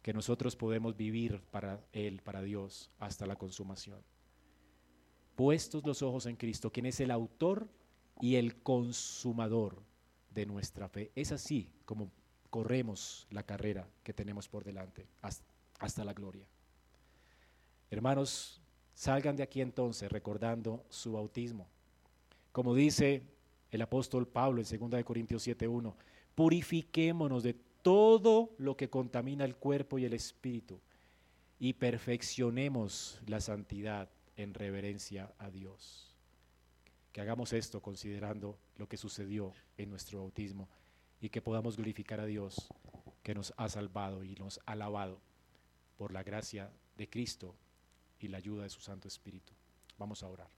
que nosotros podemos vivir para Él, para Dios, hasta la consumación puestos los ojos en Cristo, quien es el autor y el consumador de nuestra fe. Es así como corremos la carrera que tenemos por delante hasta, la gloria. Hermanos, salgan de aquí entonces recordando su bautismo. Como dice el apóstol Pablo en 2 Corintios 7:1, purifiquémonos de todo lo que contamina el cuerpo y el espíritu y perfeccionemos la santidad en reverencia a Dios. Que hagamos esto considerando lo que sucedió en nuestro bautismo y que podamos glorificar a Dios que nos ha salvado y nos ha lavado por la gracia de Cristo y la ayuda de su Santo Espíritu. Vamos a orar.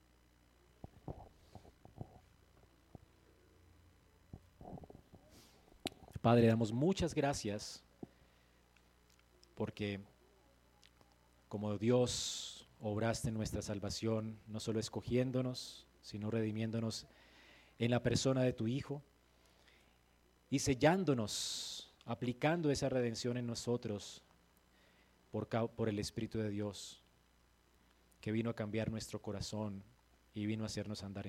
Padre, damos muchas gracias porque como Dios obraste nuestra salvación, no solo escogiéndonos, sino redimiéndonos en la persona de tu Hijo y sellándonos, aplicando esa redención en nosotros por, el Espíritu de Dios, que vino a cambiar nuestro corazón y vino a hacernos andar en